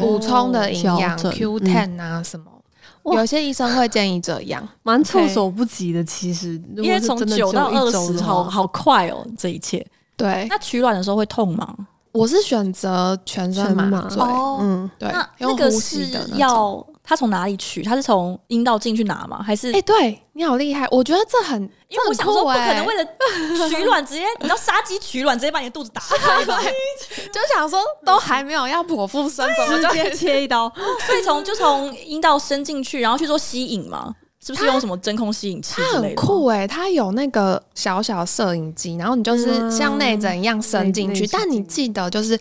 Speaker 4: 补充的营养，Q10 啊什么。有些医生会建议这样，
Speaker 2: 蛮措手不及的。其实，
Speaker 1: 因为从九到二十号，好快哦，这一切。
Speaker 4: 对，
Speaker 1: 那取卵的时候会痛吗？
Speaker 4: 我是选择全身麻醉，嗯，对。
Speaker 1: 那那个是要他从哪里取？他是从阴道进去拿吗？还是？
Speaker 4: 哎，对你好厉害！我觉得这很，
Speaker 1: 因为我想说不可能为了取卵直接，你知道杀鸡取卵直接把你的肚子打开吧？
Speaker 4: 就想说都还没有要剖腹生，怎么
Speaker 2: 直接切一刀？
Speaker 1: 所以从就从阴道伸进去，然后去做吸引吗？是不是用什么真空吸引器？
Speaker 4: 它很酷哎、欸，它有那个小小摄影机，然后你就是像内诊一样伸进去，嗯、但你记得就是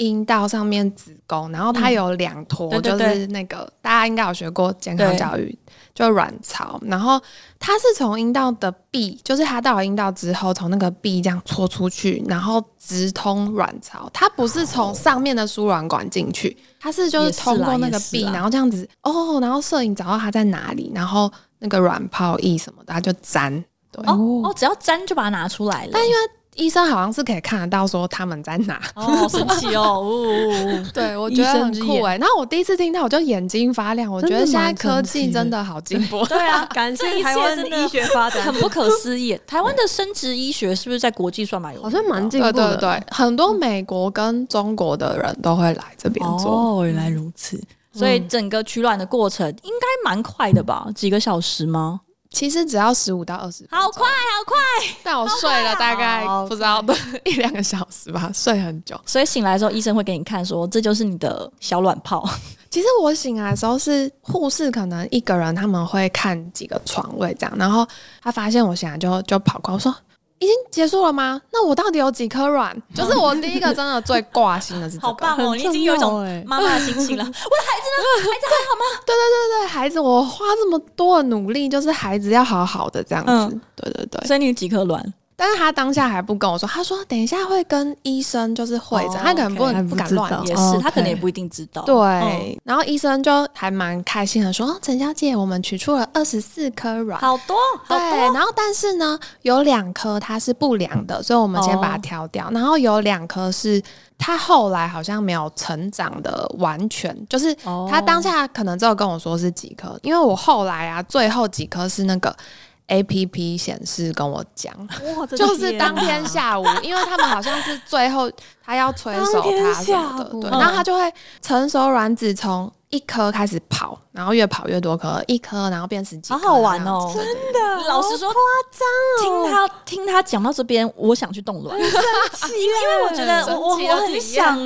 Speaker 4: 阴道上面子宫，然后它有两坨，就是那个、嗯、大家应该有学过健康教育，就卵巢，然后它是从阴道的壁，就是它到了阴道之后，从那个壁这样戳出去，然后直通卵巢，它不是从上面的输卵管进去。它是就是通过那个壁，然后这样子哦，然后摄影找到它在哪里，然后那个卵泡液什么的，它就粘。对
Speaker 1: 哦哦，只要粘就把它拿出来了。
Speaker 4: 但因为医生好像是可以看得到说他们在哪，
Speaker 1: 哦，好神奇哦！
Speaker 4: 对，我觉得很酷哎。然后我第一次听到，我就眼睛发亮。我觉得现在科技真的好进步。
Speaker 1: 对啊，感谢台湾的医学发展，很不可思议。台湾的生殖医学是不是在国际算蛮有？
Speaker 2: 好像蛮进步的。
Speaker 4: 对对对，很多美国跟中国的人都会来这边做。
Speaker 1: 哦，原来如此。所以整个取卵的过程应该蛮快的吧？几个小时吗？
Speaker 4: 其实只要十五到二十，
Speaker 1: 好快好快。
Speaker 4: 但我睡了大概不知道 一两个小时吧，睡很久。
Speaker 1: 所以醒来的时候，医生会给你看说，这就是你的小卵泡。
Speaker 4: 其实我醒来的时候是护士，可能一个人他们会看几个床位这样，然后他发现我醒来就就跑过来说。已经结束了吗？那我到底有几颗卵？就是我第一个真的最挂心的是这个。
Speaker 1: 好棒哦！你已经有一种妈妈的心情了。我的孩子呢？孩子还好吗？
Speaker 4: 对对对对，孩子，我花这么多的努力，就是孩子要好好的这样子。嗯、对对对。
Speaker 1: 所以你有几颗卵？
Speaker 4: 但是他当下还不跟我说，他说等一下会跟医生就是会诊，他可能不能不敢乱，
Speaker 1: 也是他可能也不一定知道。
Speaker 4: 对，然后医生就还蛮开心的说，陈小姐，我们取出了二十四颗卵，
Speaker 1: 好多，
Speaker 4: 对，然后但是呢，有两颗它是不良的，所以我们先把它挑掉，然后有两颗是他后来好像没有成长的完全，就是他当下可能只有跟我说是几颗，因为我后来啊最后几颗是那个。A P P 显示跟我讲，就是当天下午，因为他们好像是最后他要催熟他什么的，对，然后他就会成熟卵子从一颗开始跑，然后越跑越多颗，一颗然后变十几，
Speaker 1: 好好玩哦，
Speaker 2: 真的，
Speaker 1: 老实说夸
Speaker 2: 张哦。
Speaker 1: 听他听他讲到这边，我想去冻卵，因为我觉得我 我很想。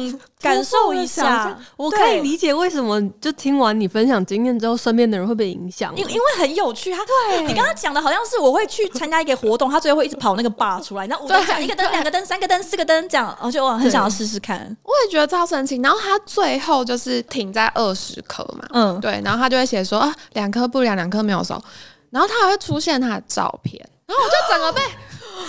Speaker 1: 感受一下，
Speaker 2: 我可以理解为什么就听完你分享经验之后，身边的人会被影响。
Speaker 1: 因因为很有趣，他对你刚刚讲的好像是我会去参加一个活动，他最后会一直跑那个 bar 出来，然后我就讲一个灯、两个灯、三个灯、四个灯这样，而且我很想要试试看。
Speaker 4: 我也觉得超神奇。然后他最后就是停在二十颗嘛，嗯，对，然后他就会写说啊，两颗不良，两颗没有熟，然后他还会出现他的照片，然后我就整个被。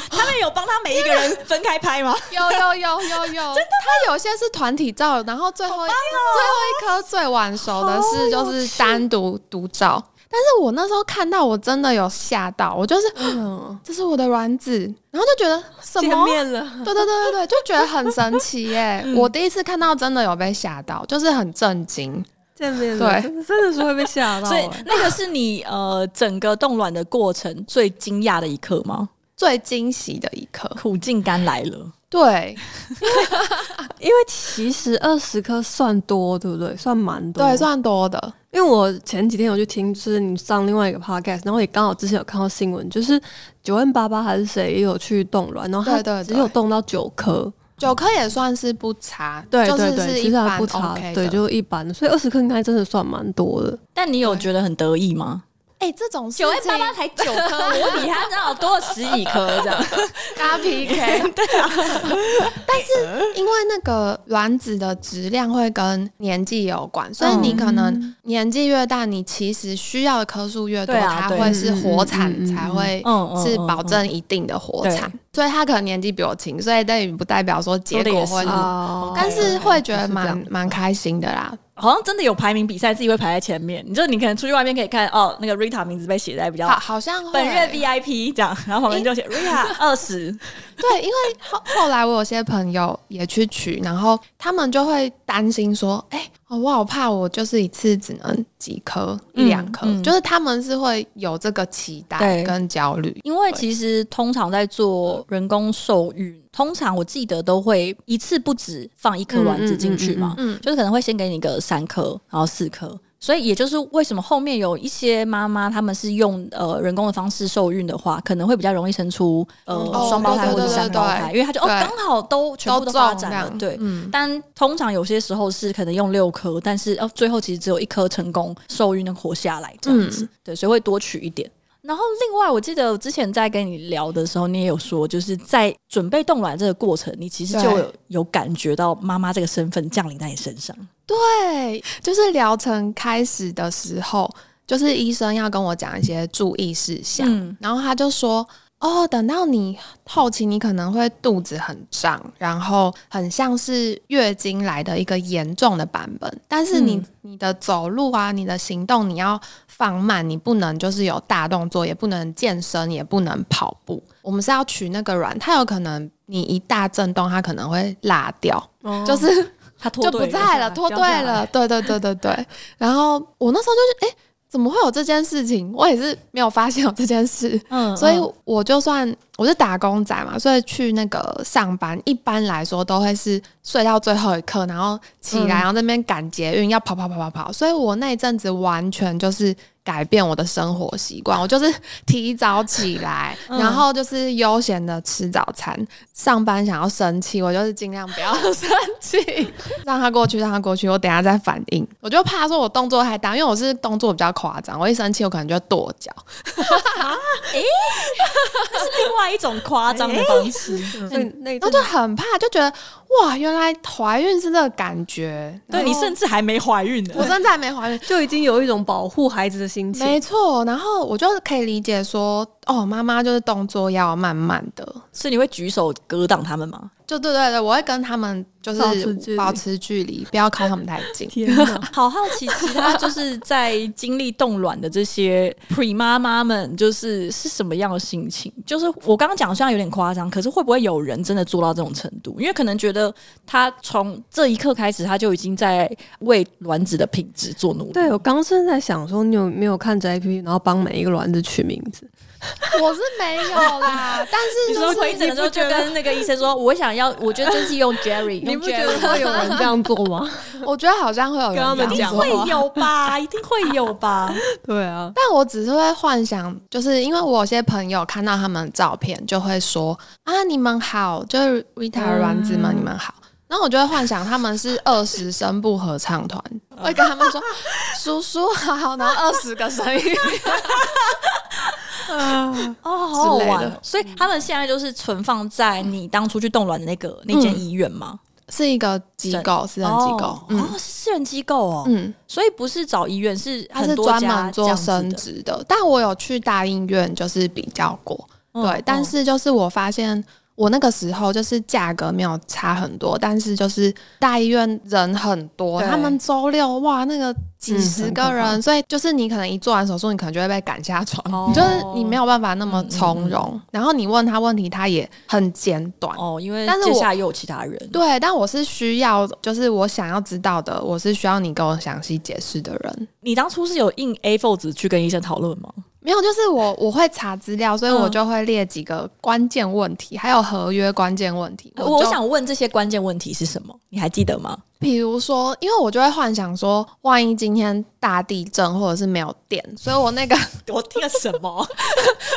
Speaker 1: 他们有帮他每一个人分开拍吗？
Speaker 4: 有有有有有，真的，他有些是团体照，然后最后、哦、最后一颗最晚熟的是就是单独独照。但是我那时候看到，我真的有吓到，我就是，嗯，这是我的卵子，然后就觉得什么？见
Speaker 2: 面了，
Speaker 4: 对对对对对，就觉得很神奇耶！嗯、我第一次看到，真的有被吓到，就是很震惊。
Speaker 2: 见面了，对，真的是会被吓到。
Speaker 1: 所以那个是你呃整个冻卵的过程最惊讶的一刻吗？
Speaker 4: 最惊喜的一刻，
Speaker 1: 苦尽甘来了。
Speaker 4: 对，
Speaker 2: 因为其实二十颗算多，对不对？算蛮多，
Speaker 4: 对，算多的。
Speaker 2: 因为我前几天有去听，就是你上另外一个 podcast，然后也刚好之前有看到新闻，就是九 N 八八还是谁也有去冻卵，然后他只有冻到九颗，
Speaker 4: 九颗也算是不差，
Speaker 2: 对对对，其实还不差，对，就一般，所以二十颗应该真的算蛮多的。
Speaker 1: 但你有觉得很得意吗？
Speaker 4: 哎、欸，这种
Speaker 1: 九 A 八八才九颗，我比他正好多了十几颗，这样。
Speaker 4: 大 PK。对啊，但是因为那个卵子的质量会跟年纪有关，所以你可能年纪越大，你其实需要的颗数越多，它会是活产才会是保证一定的活产。所以他可能年纪比我轻，所以但也不代表说结果会，但是会觉得蛮蛮开心的啦。
Speaker 1: 好像真的有排名比赛，自己会排在前面。你就你可能出去外面可以看哦，那个 Rita 名字被写在比较
Speaker 4: 好，好像
Speaker 1: 本月 VIP 这样，然后旁边就写 Rita 二十。
Speaker 4: 对，因为后后来我有些朋友也去取，然后他们就会担心说，哎、欸。哦，我好怕，我就是一次只能几颗一两颗，就是他们是会有这个期待跟焦虑，
Speaker 1: 因为其实通常在做人工受孕，通常我记得都会一次不止放一颗卵子进去嘛，就是可能会先给你个三颗，然后四颗。所以也就是为什么后面有一些妈妈，他们是用呃人工的方式受孕的话，可能会比较容易生出呃双胞胎或者三胞胎，因为他就哦刚好都全部都发展了，对。但通常有些时候是可能用六颗，但是哦最后其实只有一颗成功受孕能活下来这样子，对，所以会多取一点。然后另外我记得之前在跟你聊的时候，你也有说，就是在准备冻卵这个过程，你其实就有有感觉到妈妈这个身份降临在你身上。
Speaker 4: 对，就是疗程开始的时候，就是医生要跟我讲一些注意事项，嗯、然后他就说：“哦，等到你后期，你可能会肚子很胀，然后很像是月经来的一个严重的版本。但是你、嗯、你的走路啊，你的行动你要放慢，你不能就是有大动作，也不能健身，也不能跑步。我们是要取那个卵，它有可能你一大震动，它可能会拉掉，哦、就是。”他就不在了，脱队了，对对对对对。然后我那时候就是，哎、欸，怎么会有这件事情？我也是没有发现有这件事，嗯，所以我就算我是打工仔嘛，所以去那个上班，一般来说都会是睡到最后一刻，然后起来，然后那边赶捷运，要跑跑跑跑跑。所以我那一阵子完全就是。改变我的生活习惯，我就是提早起来，嗯、然后就是悠闲的吃早餐。上班想要生气，我就是尽量不要生气，让他过去，让他过去。我等下再反应，我就怕说我动作太大，因为我是动作比较夸张，我一生气我可能就跺脚。
Speaker 1: 啊，哎、欸，这是另外一种夸张的方式。
Speaker 4: 那那我就很怕，就觉得哇，原来怀孕是这个感觉。
Speaker 1: 对，你甚至还没怀孕呢，
Speaker 4: 我甚至还没怀孕，
Speaker 2: 就已经有一种保护孩子的
Speaker 4: 心情。没错，然后我就可以理解说，哦，妈妈就是动作要慢慢的，
Speaker 1: 是你会举手格挡他们吗？
Speaker 4: 就对对对，我会跟他们就是保持距离，不要靠他们太近。
Speaker 1: 天哪，好好奇，其他就是在经历冻卵的这些 pre 妈妈们，就是是什么样的心情？就是我刚刚讲的虽然有点夸张，可是会不会有人真的做到这种程度？因为可能觉得的他从这一刻开始，他就已经在为卵子的品质做努力。
Speaker 2: 对，我刚刚在想说，你有没有看着 APP，然后帮每一个卵子取名字？
Speaker 4: 我是没有啦，但是
Speaker 1: 你说回诊的时候就跟那个医生说，我想要，我觉得真是用 Jerry，
Speaker 2: 你不觉得会有人这样做吗？
Speaker 4: 我觉得好像会有人这样，
Speaker 1: 一定会有吧，一定会有吧。
Speaker 2: 对啊，
Speaker 4: 但我只是会幻想，就是因为我有些朋友看到他们的照片，就会说啊，你们好，就是 Rita 卵子们，你们好。然后我就会幻想他们是二十声部合唱团，我会跟他们说叔叔好，然后二十个声音。
Speaker 1: 哦，好好玩！所以他们现在就是存放在你当初去冻卵的那个那间医院吗？
Speaker 4: 是一个机构，私人机构。
Speaker 1: 哦，是私人机构哦。嗯，所以不是找医院，是
Speaker 4: 他是专门做生殖的。但我有去大医院，就是比较过。对，但是就是我发现。我那个时候就是价格没有差很多，但是就是大医院人很多，他们周六哇那个几十个人，嗯、所以就是你可能一做完手术，你可能就会被赶下床，哦、就是你没有办法那么从容。嗯嗯嗯、然后你问他问题，他也很简短
Speaker 1: 哦，因为但是接下来又有其他人。
Speaker 4: 对，但我是需要，就是我想要知道的，我是需要你跟我详细解释的人。
Speaker 1: 你当初是有印 A4 纸去跟医生讨论吗？
Speaker 4: 没有，就是我我会查资料，所以我就会列几个关键问题，嗯、还有合约关键问题。
Speaker 1: 我，我想问这些关键问题是什么？你还记得吗？
Speaker 4: 比如说，因为我就会幻想说，万一今天大地震或者是没有电，所以我那个
Speaker 1: 我听了什么？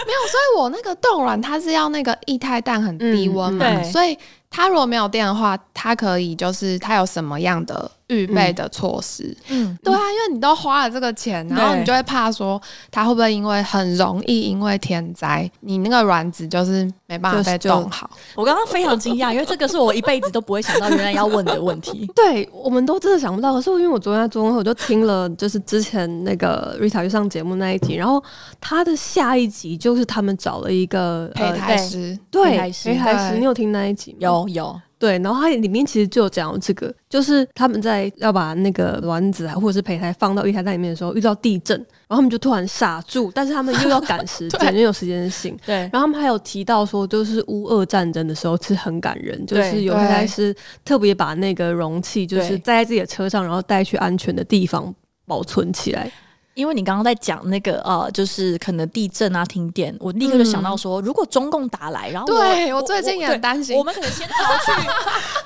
Speaker 4: 没有，所以我那个冻卵它是要那个液态氮很低温嘛，嗯、所以它如果没有电的话，它可以就是它有什么样的？预备的措施，嗯，对啊，因为你都花了这个钱，然后你就会怕说他会不会因为很容易因为天灾，你那个卵子就是没办法被冻好。
Speaker 1: 我刚刚非常惊讶，因为这个是我一辈子都不会想到原来要问的问题。
Speaker 2: 对，我们都真的想不到。可是因为我昨天在做功课，我就听了就是之前那个 Rita 去上节目那一集，然后他的下一集就是他们找了一个
Speaker 4: 胚胎师，
Speaker 2: 对，胚胎师，你有听那一集吗？
Speaker 1: 有有。
Speaker 2: 对，然后它里面其实就有讲这个，就是他们在要把那个卵子啊，或者是胚胎放到液态氮里面的时候，遇到地震，然后他们就突然傻住，但是他们又要赶时 间，因为有时间性。对，然后他们还有提到说，就是乌俄战争的时候是很感人，就是有胚胎是特别把那个容器就是载在自己的车上，然后带去安全的地方保存起来。
Speaker 1: 因为你刚刚在讲那个呃，就是可能地震啊、停电，我立刻就想到说，如果中共打来，然后
Speaker 4: 对我最近也很担心，
Speaker 1: 我们可能先逃去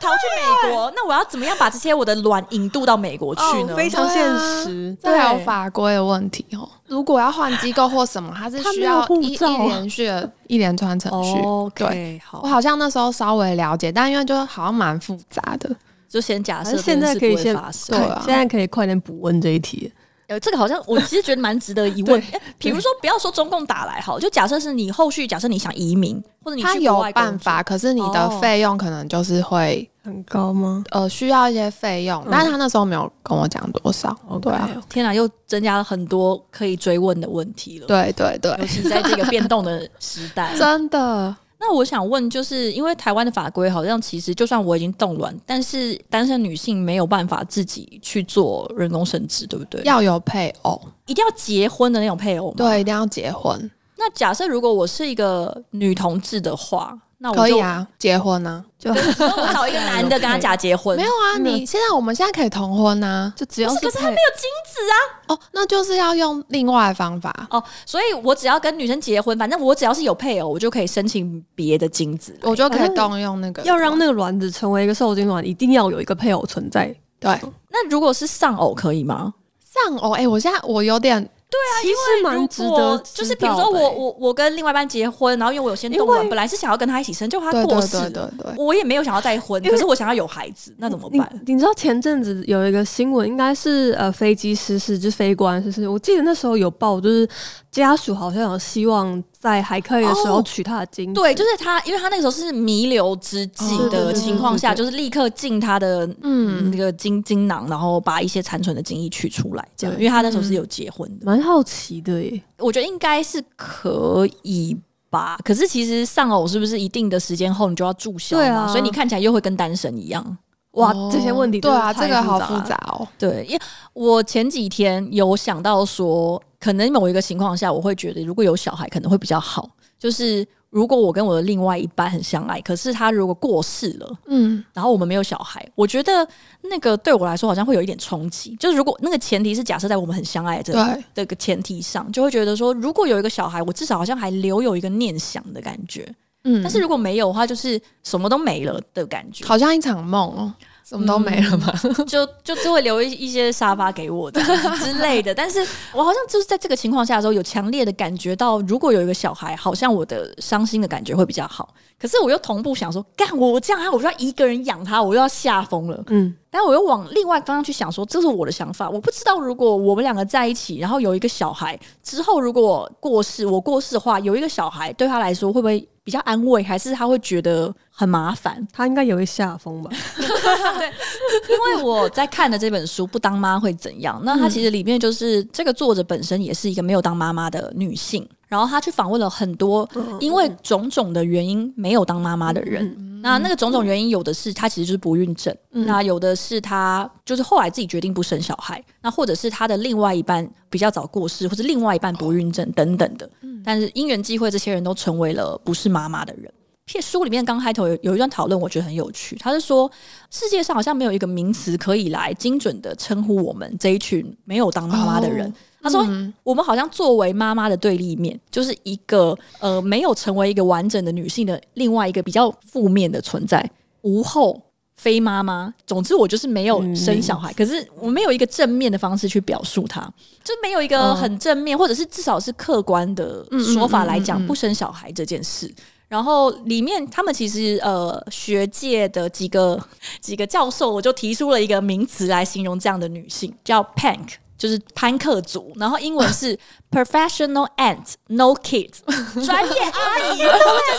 Speaker 1: 逃去美国，那我要怎么样把这些我的卵引渡到美国去呢？
Speaker 2: 非常现实，
Speaker 4: 这还有法规的问题哦。如果要换机构或什么，它是需要一一连续的一连串程序。对，好，我好像那时候稍微了解，但因为就好像蛮复杂的，
Speaker 1: 就先假设
Speaker 2: 现在可以先
Speaker 1: 对，
Speaker 2: 现在可以快点补问这一题。
Speaker 1: 这个好像我其实觉得蛮值得疑问。比如说，不要说中共打来好，就假设是你后续，假设你想移民，或者你
Speaker 4: 他有办法，可是你的费用可能就是会
Speaker 2: 很高吗？
Speaker 4: 呃，需要一些费用，但是他那时候没有跟我讲多少。对啊，
Speaker 1: 天哪，又增加了很多可以追问的问题了。
Speaker 4: 对对对，
Speaker 1: 尤其在这个变动的时代，
Speaker 4: 真的。
Speaker 1: 那我想问，就是因为台湾的法规好像其实，就算我已经冻卵，但是单身女性没有办法自己去做人工生殖，对不对？
Speaker 4: 要有配偶，
Speaker 1: 一定要结婚的那种配偶吗？
Speaker 4: 对，一定要结婚。
Speaker 1: 那假设如果我是一个女同志的话，那我
Speaker 4: 可以啊，结婚呢、
Speaker 1: 啊，就我找一个男的跟他假结婚。
Speaker 4: 没有啊，你现在我们现在可以同婚啊，
Speaker 2: 就只要是，
Speaker 1: 可是他没有精子啊。
Speaker 4: 哦，那就是要用另外的方法
Speaker 1: 哦。所以我只要跟女生结婚，反正我只要是有配偶，我就可以申请别的精子，
Speaker 4: 我就可以动用那个。
Speaker 2: 要让那个卵子成为一个受精卵，一定要有一个配偶存在。
Speaker 4: 对，
Speaker 1: 那如果是丧偶可以吗？
Speaker 4: 丧偶，哎、欸，我现在我有点。
Speaker 1: 对啊，
Speaker 2: 其实蛮值得，
Speaker 1: 就是比如说我我我跟另外一半结婚，然后因为我有先动完，本来是想要跟他一起生，就他过世，
Speaker 4: 对对对，
Speaker 1: 我也没有想要再婚，可是我想要有孩子，那怎么办？
Speaker 2: 你，你知道前阵子有一个新闻，应该是呃飞机失事，就是飞官失事，我记得那时候有报，就是家属好像有希望在还可以的时候取他的精子，
Speaker 1: 对，就是他，因为他那个时候是弥留之际的情况下，就是立刻进他的嗯那个精精囊，然后把一些残存的精液取出来，这样，因为他那时候是有结婚的，
Speaker 2: 蛮好奇的。
Speaker 1: 我觉得应该是可以吧，可是其实丧偶是不是一定的时间后你就要注销？对啊，所以你看起来又会跟单身一样。哇，
Speaker 2: 哦、这些问题
Speaker 4: 对啊，这个好复杂哦。
Speaker 1: 对，因为我前几天有想到说，可能某一个情况下，我会觉得如果有小孩可能会比较好，就是。如果我跟我的另外一半很相爱，可是他如果过世了，嗯，然后我们没有小孩，我觉得那个对我来说好像会有一点冲击。就是如果那个前提是假设在我们很相爱这个这个前提上，就会觉得说，如果有一个小孩，我至少好像还留有一个念想的感觉，嗯。但是如果没有的话，就是什么都没了的感觉，
Speaker 4: 好像一场梦哦。什么都没了吗？
Speaker 1: 嗯、就就只会留一一些沙发给我的之类的。但是我好像就是在这个情况下的时候，有强烈的感觉到，如果有一个小孩，好像我的伤心的感觉会比较好。可是我又同步想说，干我这样，我就要一个人养他，我又要吓疯了。嗯，但我又往另外方向去想说，这是我的想法。我不知道如果我们两个在一起，然后有一个小孩之后，如果过世，我过世的话，有一个小孩对他来说会不会比较安慰，还是他会觉得很麻烦？
Speaker 2: 他应该也会下风吧？
Speaker 1: 对，因为我在看的这本书《不当妈会怎样》，那它其实里面就是这个作者本身也是一个没有当妈妈的女性。然后他去访问了很多因为种种的原因没有当妈妈的人，那那个种种原因有的是他其实就是不孕症，那有的是他就是后来自己决定不生小孩，那或者是他的另外一半比较早过世，或者另外一半不孕症等等的。但是因缘际会，这些人都成为了不是妈妈的人。片书里面刚开头有有一段讨论，我觉得很有趣。他是说世界上好像没有一个名词可以来精准的称呼我们这一群没有当妈妈的人。他说：“我们好像作为妈妈的对立面，就是一个呃没有成为一个完整的女性的另外一个比较负面的存在，无后、非妈妈。总之，我就是没有生小孩，可是我没有一个正面的方式去表述它，就没有一个很正面，或者是至少是客观的说法来讲不生小孩这件事。然后里面他们其实呃学界的几个几个教授，我就提出了一个名词来形容这样的女性，叫 Pank。”就是潘克族，然后英文是 professional aunt no kids，专业阿姨，对，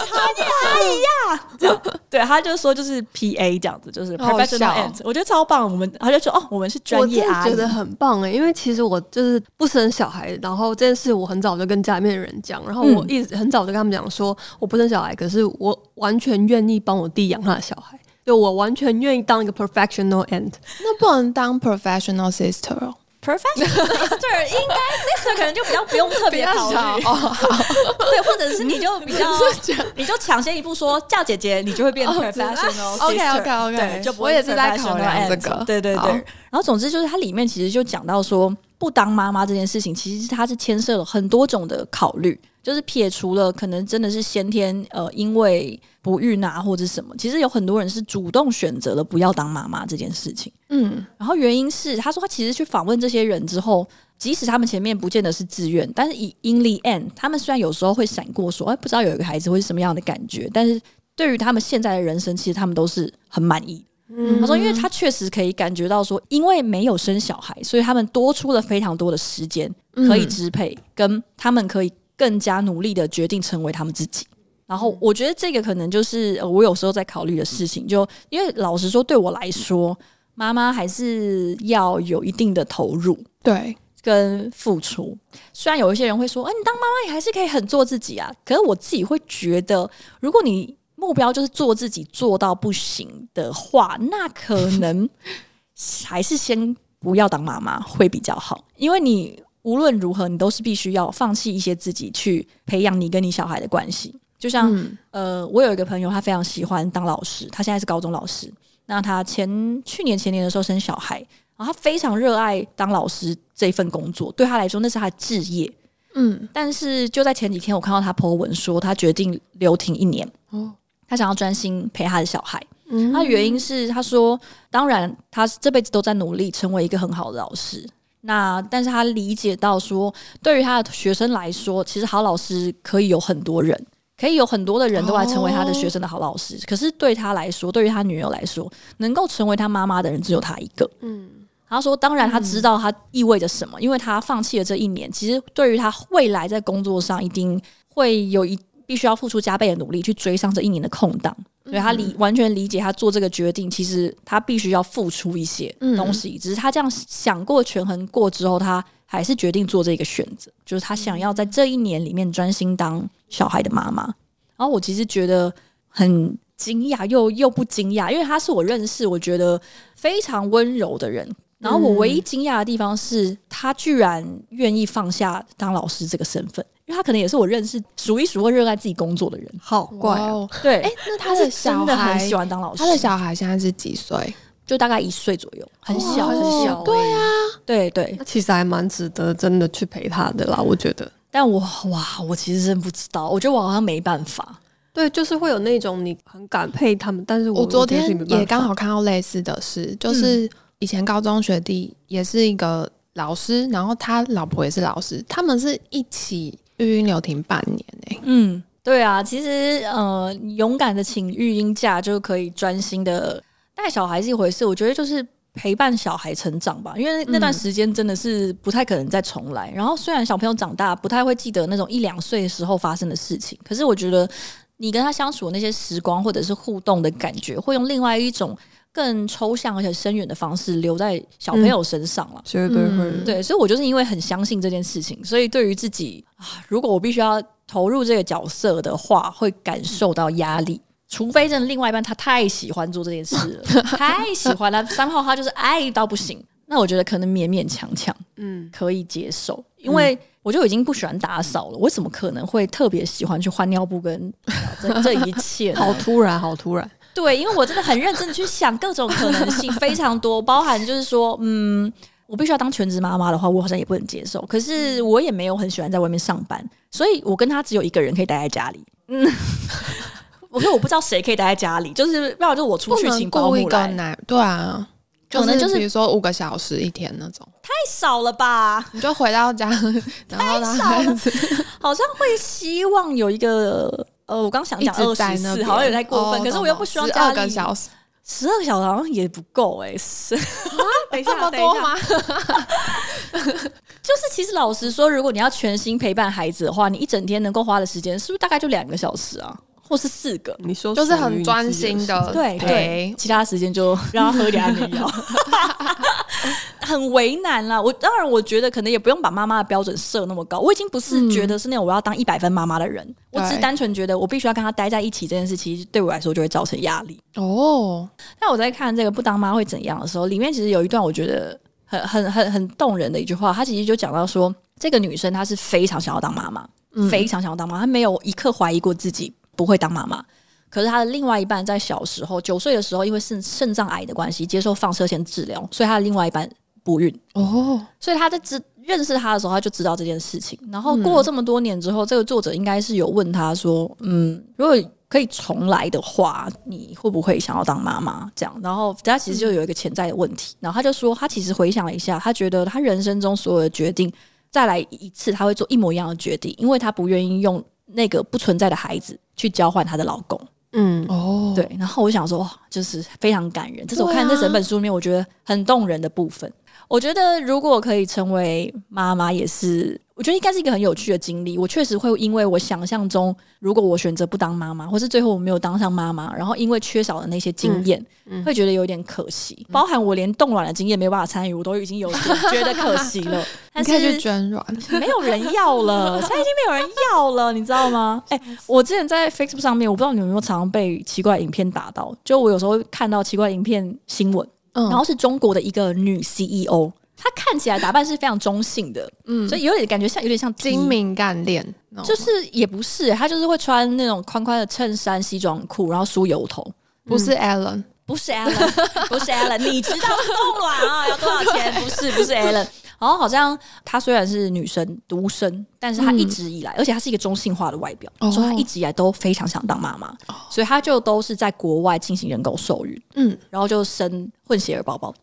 Speaker 1: 专业阿姨呀，对，他就说就是 P A 这样子，就是 professional aunt，我觉得超棒。我们他就说哦，我们是专业阿姨，
Speaker 2: 我觉得很棒哎，因为其实我就是不生小孩，然后这件事我很早就跟家里面的人讲，然后我一直很早就跟他们讲说我不生小孩，可是我完全愿意帮我弟养他的小孩，就我完全愿意当一个 professional aunt，
Speaker 4: 那不能当 professional sister 哦。
Speaker 1: Professional sister 应该 sister 可能就比较不用特别考虑。哦，对，或者是你就比较，你就抢先一步说叫姐姐，你就会变 professional sister。
Speaker 4: OK OK OK，
Speaker 1: 对，就
Speaker 4: 我也是在考虑这个，
Speaker 1: 对对对。然后总之就是它里面其实就讲到说，不当妈妈这件事情，其实它是牵涉了很多种的考虑。就是撇除了可能真的是先天呃，因为不孕啊或者什么，其实有很多人是主动选择了不要当妈妈这件事情。嗯，然后原因是他说他其实去访问这些人之后，即使他们前面不见得是自愿，但是以 in the end，他们虽然有时候会闪过说，哎，不知道有一个孩子会是什么样的感觉，但是对于他们现在的人生，其实他们都是很满意。嗯，他说，因为他确实可以感觉到说，因为没有生小孩，所以他们多出了非常多的时间可以支配，跟他们可以。更加努力的决定成为他们自己，然后我觉得这个可能就是我有时候在考虑的事情。就因为老实说，对我来说，妈妈还是要有一定的投入，
Speaker 4: 对，
Speaker 1: 跟付出。虽然有一些人会说，哎，你当妈妈你还是可以很做自己啊。可是我自己会觉得，如果你目标就是做自己做到不行的话，那可能 还是先不要当妈妈会比较好，因为你。无论如何，你都是必须要放弃一些自己去培养你跟你小孩的关系。就像、嗯、呃，我有一个朋友，他非常喜欢当老师，他现在是高中老师。那他前去年前年的时候生小孩，然后他非常热爱当老师这份工作，对他来说那是他的志业。嗯，但是就在前几天，我看到他 po 文说，他决定留停一年。哦，他想要专心陪他的小孩。嗯，他的原因是他说，当然他这辈子都在努力成为一个很好的老师。那但是他理解到说，对于他的学生来说，其实好老师可以有很多人，可以有很多的人都来成为他的学生的好老师。哦，可是对他来说，对于他女友来说，能够成为他妈妈的人只有他一个。嗯。他说：“当然，他知道他意味着什么，嗯、因为他放弃了这一年。其实，对于他未来在工作上，一定会有一必须要付出加倍的努力去追上这一年的空档。所以他理完全理解他做这个决定，其实他必须要付出一些东西。只是他这样想过、权衡过之后，他还是决定做这个选择，就是他想要在这一年里面专心当小孩的妈妈。然后我其实觉得很惊讶，又又不惊讶，因为他是我认识，我觉得非常温柔的人。”然后我唯一惊讶的地方是他居然愿意放下当老师这个身份，因为他可能也是我认识数一数二热爱自己工作的人。好怪哦！对，哎，那他的小孩很喜欢当老师。
Speaker 4: 他的小孩现在是几岁？
Speaker 1: 就大概一岁左右，很小很小。
Speaker 4: 对啊，
Speaker 1: 对对，
Speaker 2: 那其实还蛮值得真的去陪他的啦，我觉得。
Speaker 1: 但我哇，我其实真不知道，我觉得我好像没办法。
Speaker 2: 对，就是会有那种你很感佩他们，但是我
Speaker 4: 昨天也刚好看到类似的事，就是。以前高中学弟也是一个老师，然后他老婆也是老师，他们是一起育婴留停半年呢。
Speaker 1: 嗯，对啊，其实呃，勇敢的请育婴假就可以专心的带小孩是一回事，我觉得就是陪伴小孩成长吧，因为那段时间真的是不太可能再重来。然后虽然小朋友长大不太会记得那种一两岁的时候发生的事情，可是我觉得你跟他相处的那些时光或者是互动的感觉，会用另外一种。更抽象而且深远的方式留在小朋友身上了，
Speaker 2: 绝对会。
Speaker 1: 对，所以我就是因为很相信这件事情，所以对于自己啊，如果我必须要投入这个角色的话，会感受到压力。除非真的另外一半他太喜欢做这件事了，太喜欢了，三号他就是爱到不行，那我觉得可能勉勉强强，嗯，可以接受。因为我就已经不喜欢打扫了，我怎么可能会特别喜欢去换尿布跟这这一切？
Speaker 2: 好突然，好突然。
Speaker 1: 对，因为我真的很认真的去想各种可能性，非常多，包含就是说，嗯，我必须要当全职妈妈的话，我好像也不能接受。可是我也没有很喜欢在外面上班，所以我跟他只有一个人可以待在家里。嗯，我说我不知道谁可以待在家里，就是要不然就我出去请保姆来。
Speaker 4: 对啊，可能就是比如说五个小时一天那种，
Speaker 1: 太少了吧？
Speaker 4: 你就回到家，然后
Speaker 1: 太少了，好像会希望有一个。呃，我刚想讲二十四，好像有点太过分，哦、可是我又不希望家里十二个小时，十二个小时好像也不够哎、欸，是啊，等一下，这么多吗？就是其实老实说，如果你要全心陪伴孩子的话，你一整天能够花的时间是不是大概就两个小时啊，或是四个？
Speaker 2: 你说
Speaker 4: 就是很专心的，
Speaker 1: 对对，其他时间就 让他喝点安眠药。很为难啦，我当然我觉得可能也不用把妈妈的标准设那么高。我已经不是觉得是那种我要当一百分妈妈的人，嗯、我只是单纯觉得我必须要跟他待在一起这件事，其实对我来说就会造成压力。哦，那我在看这个不当妈会怎样的时候，里面其实有一段我觉得很很很很动人的一句话，他其实就讲到说，这个女生她是非常想要当妈妈，嗯、非常想要当妈妈，她没有一刻怀疑过自己不会当妈妈。可是他的另外一半在小时候九岁的时候，因为肾肾脏癌的关系，接受放射线治疗，所以他的另外一半。不孕哦，所以他在知认识他的时候，他就知道这件事情。然后过了这么多年之后，嗯、这个作者应该是有问他说：“嗯，如果可以重来的话，你会不会想要当妈妈？”这样，然后他其实就有一个潜在的问题。然后他就说，他其实回想了一下，他觉得他人生中所有的决定，再来一次他会做一模一样的决定，因为他不愿意用那个不存在的孩子去交换她的老公。嗯，哦，对。然后我想说，哇，就是非常感人。这是我看这整本书里面我觉得很动人的部分。我觉得如果可以成为妈妈，也是我觉得应该是一个很有趣的经历。我确实会因为我想象中，如果我选择不当妈妈，或是最后我没有当上妈妈，然后因为缺少了那些经验，嗯嗯、会觉得有点可惜。包含我连冻卵的经验没有办法参与，我都已经有觉得可惜了。但是
Speaker 4: 你可以去捐卵，
Speaker 1: 没有人要了，现在已经没有人要了，你知道吗？哎、欸，我之前在 Facebook 上面，我不知道你有没有常常被奇怪影片打到，就我有时候会看到奇怪影片新闻。然后是中国的一个女 CEO，她看起来打扮是非常中性的，嗯，所以有点感觉像有点像
Speaker 4: 精明干练
Speaker 1: 就是也不是，他就是会穿那种宽宽的衬衫、西装裤，然后梳油头。
Speaker 4: 不是 Alan，
Speaker 1: 不是 Alan，不是 Alan，你知道冻卵啊要多少钱？不是，不是 Alan。然后好像她虽然是女生独生，但是她一直以来，嗯、而且她是一个中性化的外表，哦、所以她一直以来都非常想当妈妈，哦、所以她就都是在国外进行人工受孕，嗯，然后就生混血儿宝宝，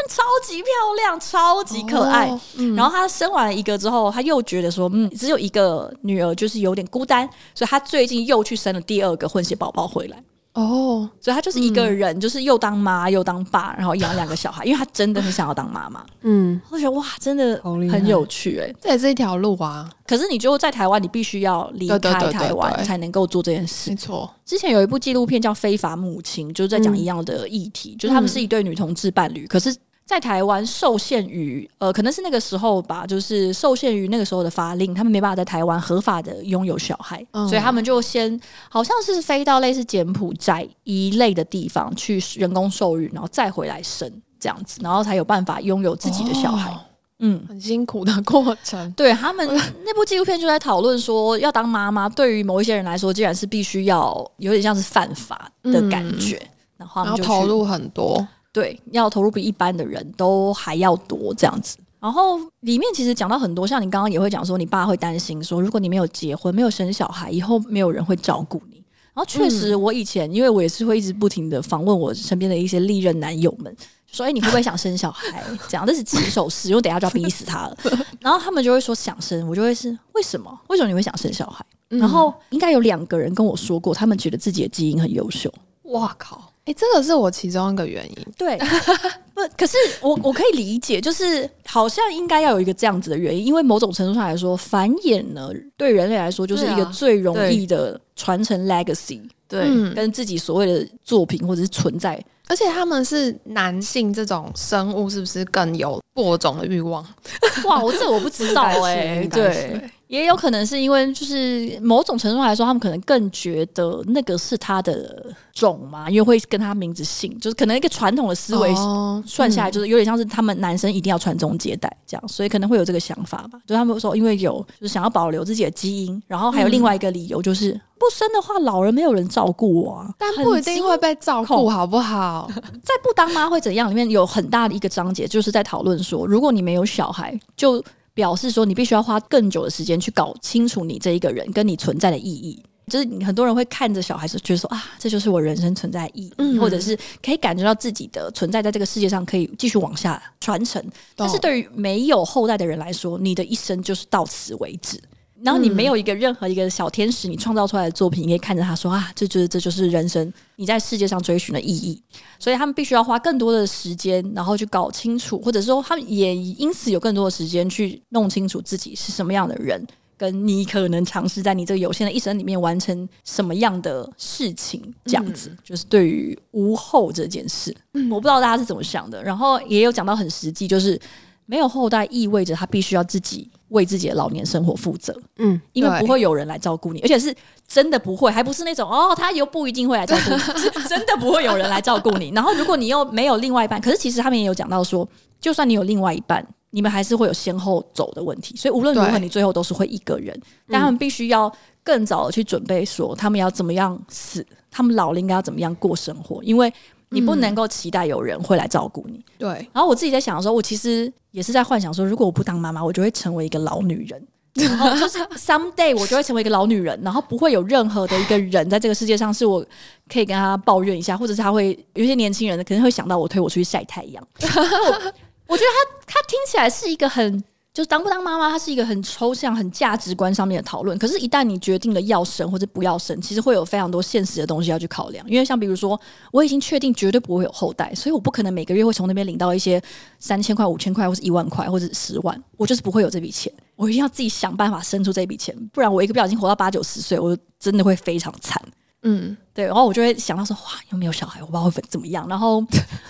Speaker 1: 干超级漂亮，超级可爱。哦嗯、然后她生完了一个之后，她又觉得说，嗯，只有一个女儿就是有点孤单，所以她最近又去生了第二个混血宝宝回来。哦，所以他就是一个人，嗯、就是又当妈又当爸，然后养两个小孩，因为他真的很想要当妈妈。嗯，我觉得哇，真的很有趣哎、欸，
Speaker 4: 这也是一条路啊。
Speaker 1: 可是你就在台湾，你必须要离开台湾才能够做这件事。
Speaker 4: 没错，
Speaker 1: 之前有一部纪录片叫《非法母亲》，就是在讲一样的议题，嗯、就是他们是一对女同志伴侣，嗯、可是。在台湾受限于呃，可能是那个时候吧，就是受限于那个时候的法令，他们没办法在台湾合法的拥有小孩，嗯、所以他们就先好像是飞到类似柬埔寨一类的地方去人工受孕，然后再回来生这样子，然后才有办法拥有自己的小孩。哦、嗯，
Speaker 4: 很辛苦的过程。对
Speaker 1: 他们那部纪录片就在讨论说，要当妈妈对于某一些人来说，竟然是必须要有点像是犯法的感觉，嗯、然后他们就
Speaker 4: 投入很多。
Speaker 1: 对，要投入比一般的人都还要多这样子。然后里面其实讲到很多，像你刚刚也会讲说，你爸会担心说，如果你没有结婚、没有生小孩，以后没有人会照顾你。然后确实，我以前、嗯、因为我也是会一直不停的访问我身边的一些历任男友们，说：“哎，你会不会想生小孩？”这样，这是起手式，因为等下就要逼死他了。然后他们就会说想生，我就会是为什么？为什么你会想生小孩？然后应该有两个人跟我说过，他们觉得自己的基因很优秀。
Speaker 4: 哇靠！哎，这个是我其中一个原因。
Speaker 1: 对，不，可是我我可以理解，就是好像应该要有一个这样子的原因，因为某种程度上来说，繁衍呢，对人类来说就是一个最容易的传承 legacy，对，跟自己所谓的作品或者是存在。
Speaker 4: 而且他们是男性这种生物，是不是更有播种的欲望？
Speaker 1: 哇，我这我不知道哎、欸，对，也有可能是因为就是某种程度来说，他们可能更觉得那个是他的种嘛，因为会跟他名字姓，就是可能一个传统的思维算下来，就是有点像是他们男生一定要传宗接代这样，所以可能会有这个想法吧。就他们说，因为有就是想要保留自己的基因，然后还有另外一个理由就是。嗯不生的话，老人没有人照顾我啊，
Speaker 4: 但不一定会被照顾，好不好？
Speaker 1: 在不当妈会怎样？里面有很大的一个章节，就是在讨论说，如果你没有小孩，就表示说你必须要花更久的时间去搞清楚你这一个人跟你存在的意义。就是你很多人会看着小孩子，觉得说啊，这就是我人生存在意义，嗯、或者是可以感觉到自己的存在在这个世界上可以继续往下传承。但是对于没有后代的人来说，你的一生就是到此为止。然后你没有一个任何一个小天使，你创造出来的作品，你可以看着他说啊，这就是这就是人生，你在世界上追寻的意义。所以他们必须要花更多的时间，然后去搞清楚，或者说他们也因此有更多的时间去弄清楚自己是什么样的人，跟你可能尝试在你这个有限的一生里面完成什么样的事情。这样子、嗯、就是对于无后这件事，嗯、我不知道大家是怎么想的。然后也有讲到很实际，就是没有后代意味着他必须要自己。为自己的老年生活负责，嗯，因为不会有人来照顾你，而且是真的不会，还不是那种哦，他又不一定会来照顾你，是真的不会有人来照顾你。然后，如果你又没有另外一半，可是其实他们也有讲到说，就算你有另外一半，你们还是会有先后走的问题。所以无论如何，你最后都是会一个人。但他们必须要更早的去准备，说他们要怎么样死，他们老了应该要怎么样过生活，因为。你不能够期待有人会来照顾你。对。然后我自己在想的时候，我其实也是在幻想说，如果我不当妈妈，我就会成为一个老女人。然后就是 someday 我就会成为一个老女人，然后不会有任何的一个人在这个世界上是我可以跟他抱怨一下，或者是他会有些年轻人可能会想到我推我出去晒太阳。我我觉得他他听起来是一个很。就是当不当妈妈，它是一个很抽象、很价值观上面的讨论。可是，一旦你决定了要生或者不要生，其实会有非常多现实的东西要去考量。因为，像比如说，我已经确定绝对不会有后代，所以我不可能每个月会从那边领到一些三千块、五千块，或是一万块，或者十万。我就是不会有这笔钱，我一定要自己想办法生出这笔钱，不然我一个不小心活到八九十岁，我真的会非常惨。嗯，对。然后我就会想到说，哇，有没有小孩？我不知道会怎么样。然后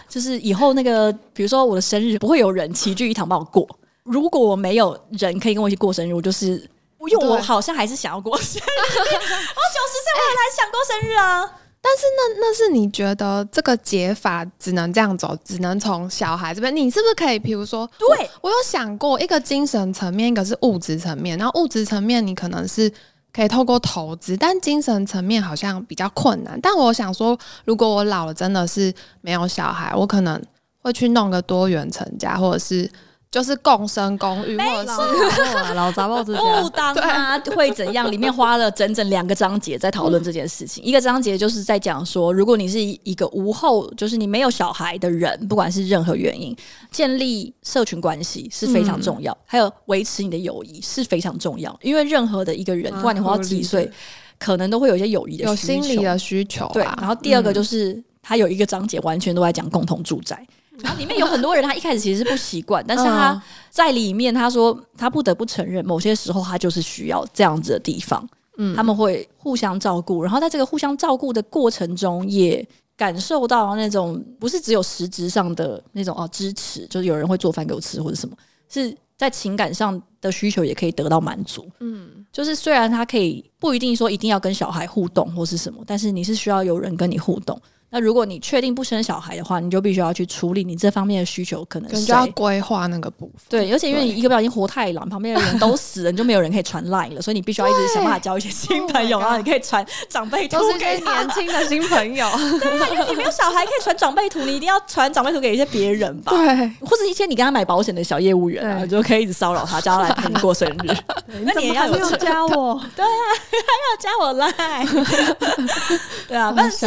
Speaker 1: 就是以后那个，比如说我的生日，不会有人齐聚一堂帮我过。如果我没有人可以跟我一起过生日，我就是，因为我好像还是想要过生日。我九十岁我还来想过生日啊，
Speaker 4: 但是那那是你觉得这个解法只能这样走，只能从小孩这边？你是不是可以，比如说，
Speaker 1: 对
Speaker 4: 我，我有想过一个精神层面，一个是物质层面。然后物质层面你可能是可以透过投资，但精神层面好像比较困难。但我想说，如果我老了真的是没有小孩，我可能会去弄个多元成家，或者是。就是共生公寓，或者是
Speaker 2: 老杂报之家，
Speaker 1: 不当啊会怎样？里面花了整整两个章节在讨论这件事情。一个章节就是在讲说，如果你是一个无后，就是你没有小孩的人，不管是任何原因，建立社群关系是非常重要，还有维持你的友谊是非常重要。因为任何的一个人，不管你活到几岁，可能都会有一些友谊的
Speaker 4: 有心理的需求。
Speaker 1: 对，然后第二个就是他有一个章节完全都在讲共同住宅。然后里面有很多人，他一开始其实是不习惯，但是他在里面，他说他不得不承认，某些时候他就是需要这样子的地方。嗯，他们会互相照顾，然后在这个互相照顾的过程中，也感受到那种不是只有实质上的那种哦支持，就是有人会做饭给我吃或者什么，是在情感上的需求也可以得到满足。嗯，就是虽然他可以不一定说一定要跟小孩互动或是什么，但是你是需要有人跟你互动。那如果你确定不生小孩的话，你就必须要去处理你这方面的需求，可能是
Speaker 4: 就要规划那个部分。
Speaker 1: 对，而且因为你一个不小心活太老，旁边的人都死了，你就没有人可以传 line 了，所以你必须要一直想办法交一些新朋友，然后你可以传长辈图给
Speaker 4: 年轻的新朋友。
Speaker 1: 对啊，因为你没有小孩可以传长辈图，你一定要传长辈图给一些别人吧？
Speaker 4: 对，
Speaker 1: 或者一些你跟他买保险的小业务员啊，就可以一直骚扰他，叫他来陪你过生日。那 你也要有
Speaker 2: 加我？
Speaker 1: 对啊，还要加我 line。对啊，但是。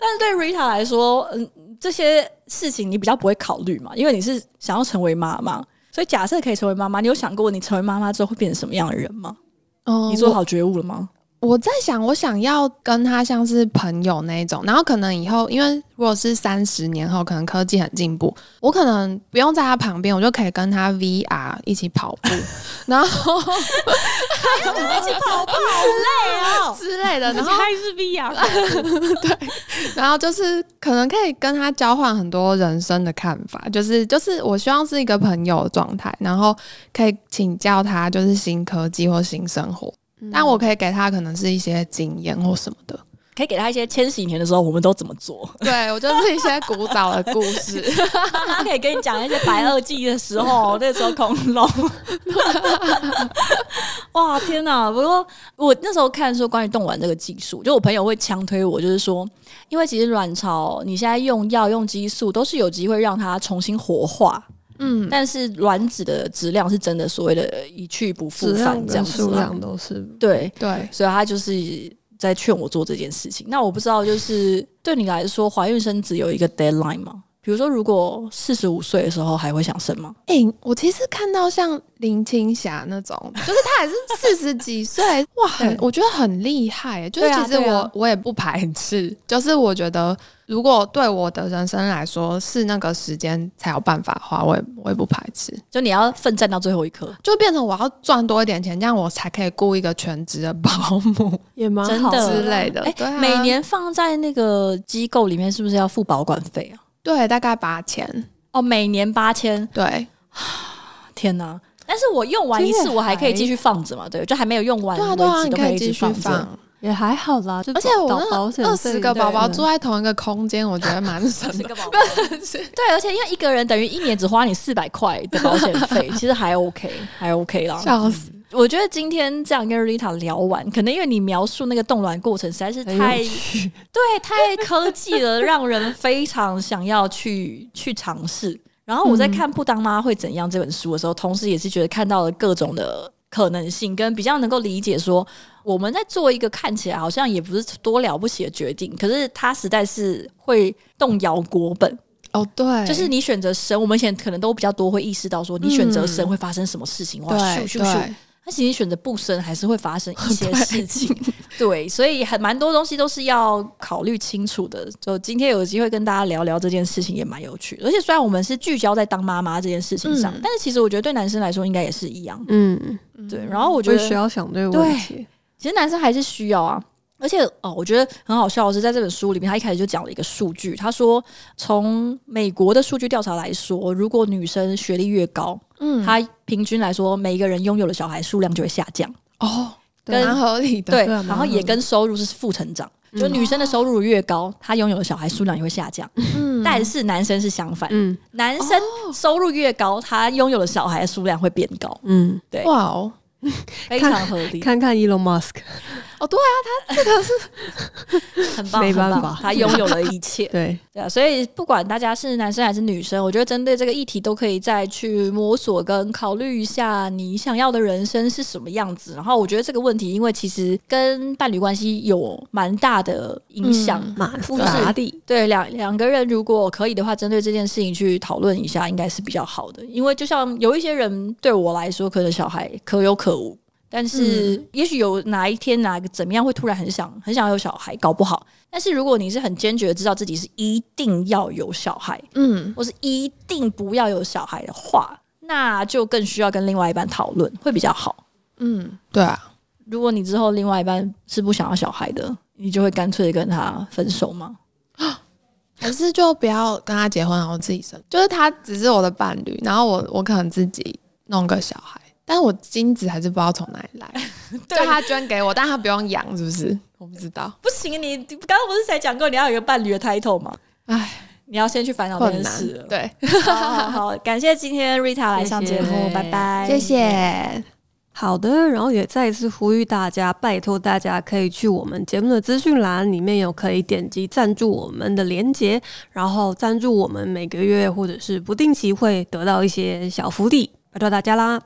Speaker 1: 但是对 Rita 来说，嗯，这些事情你比较不会考虑嘛，因为你是想要成为妈妈，所以假设可以成为妈妈，你有想过你成为妈妈之后会变成什么样的人吗？哦，你做好觉悟了吗？
Speaker 4: 我在想，我想要跟他像是朋友那一种，然后可能以后，因为如果是三十年后，可能科技很进步，我可能不用在他旁边，我就可以跟他 VR 一起跑步，然
Speaker 1: 后一起跑步，好累哦
Speaker 4: 之类的，然后
Speaker 2: 还是 VR，
Speaker 4: 对，然后就是可能可以跟他交换很多人生的看法，就是就是我希望是一个朋友的状态，然后可以请教他就是新科技或新生活。但我可以给他可能是一些经验或什么的，
Speaker 1: 可以给他一些千禧年的时候我们都怎么做？
Speaker 4: 对，我就是一些古早的故事，
Speaker 1: 他可以跟你讲一些白垩纪的时候，那时候恐龙。哇，天哪！不过我那时候看说关于冻卵这个技术，就我朋友会强推我，就是说，因为其实卵巢你现在用药用激素都是有机会让它重新活化。嗯，但是卵子的质量是真的所谓的一去不复返，这样子
Speaker 2: 数量都是
Speaker 1: 对
Speaker 4: 对，
Speaker 1: 所以他就是在劝我做这件事情。那我不知道，就是对你来说，怀孕生子有一个 deadline 吗？比如说，如果四十五岁的时候还会想生吗？
Speaker 4: 哎、欸，我其实看到像林青霞那种，就是她还是四十几岁，哇，很我觉得很厉害。就是其实我、啊啊、我也不排斥，就是我觉得如果对我的人生来说是那个时间才有办法的话，我也我也不排斥。
Speaker 1: 就你要奋战到最后一刻，
Speaker 4: 就变成我要赚多一点钱，这样我才可以雇一个全职的保姆，
Speaker 2: 也蛮好
Speaker 1: 之
Speaker 4: 类的。对、啊，
Speaker 1: 每年放在那个机构里面，是不是要付保管费啊？
Speaker 4: 对，大概八千
Speaker 1: 哦，每年八千。
Speaker 4: 对，
Speaker 1: 天哪！但是我用完一次，我还可以继续放着嘛？对，就还没有用完，
Speaker 4: 对啊，对啊，你可以继续放，
Speaker 2: 也还好啦。
Speaker 4: 而且我二十个宝宝住在同一个空间，我觉得蛮省的。
Speaker 1: 对，而且因为一个人等于一年只花你四百块的保险费，其实还 OK，还 OK 啦。
Speaker 4: 笑死！
Speaker 1: 我觉得今天这样跟 Rita 聊完，可能因为你描述那个冻卵过程实在是太对，太科技了，让人非常想要去去尝试。然后我在看《不当妈会怎样》这本书的时候，同时也是觉得看到了各种的可能性，跟比较能够理解说我们在做一个看起来好像也不是多了不起的决定，可是它实在是会动摇国本
Speaker 4: 哦。对，
Speaker 1: 就是你选择生，我们以前可能都比较多会意识到说，你选择生会发生什么事情。哇，咻咻咻！但其实选择不生，还是会发生一些事情。对，对，所以很蛮多东西都是要考虑清楚的。就今天有机会跟大家聊聊这件事情，也蛮有趣的。而且虽然我们是聚焦在当妈妈这件事情上，嗯，但是其实我觉得对男生来说应该也是一样。嗯，对。然后我觉得
Speaker 2: 需要想对问题。
Speaker 1: 对，其实男生还是需要啊。而且哦，我觉得很好笑的是，在这本书里面，他一开始就讲了一个数据。他说，从美国的数据调查来说，如果女生学历越高，嗯，她平均来说，每一个人拥有的小孩数量就会下降。
Speaker 4: 哦，蛮合理的。
Speaker 1: 对，然后也跟收入是负成长。就女生的收入越高，她拥有的小孩数量也会下降。嗯，但是男生是相反，嗯，男生收入越高，他拥有的小孩数量会变高。嗯，对，
Speaker 4: 哇哦。
Speaker 1: 非常合理，
Speaker 2: 看看 Elon Musk，
Speaker 4: 哦，对啊，他这个是
Speaker 1: 很棒，没办法，他拥有了一切，
Speaker 2: 对
Speaker 1: 对啊，所以不管大家是男生还是女生，我觉得针对这个议题都可以再去摸索跟考虑一下，你想要的人生是什么样子。然后我觉得这个问题，因为其实跟伴侣关系有蛮大的影响，
Speaker 2: 蛮复杂的。
Speaker 1: 对，两两个人如果可以的话，针对这件事情去讨论一下，应该是比较好的。因为就像有一些人对我来说，可能小孩可有可。但是，也许有哪一天哪个怎么样会突然很想很想要有小孩，搞不好。但是如果你是很坚决的知道自己是一定要有小孩，嗯，或是一定不要有小孩的话，那就更需要跟另外一半讨论，会比较好。
Speaker 4: 嗯，对啊。
Speaker 1: 如果你之后另外一半是不想要小孩的，你就会干脆跟他分手吗？
Speaker 4: 还是就不要跟他结婚，然后自己生？就是他只是我的伴侣，然后我我可能自己弄个小孩。但我精子还是不知道从哪里来，对他捐给我，但他不用养，是不是？我不知道。
Speaker 1: 不行，你刚刚不是才讲过你要有一个伴侣的 title 吗？哎，你要先去烦恼这件事了。
Speaker 4: 对，
Speaker 1: 好，好，好，感谢今天 Rita 来上节目，拜拜，
Speaker 4: 谢谢。
Speaker 2: 好的，然后也再一次呼吁大家，拜托大家可以去我们节目的资讯栏里面有可以点击赞助我们的连结，然后赞助我们每个月或者是不定期会得到一些小福利，拜托大家啦。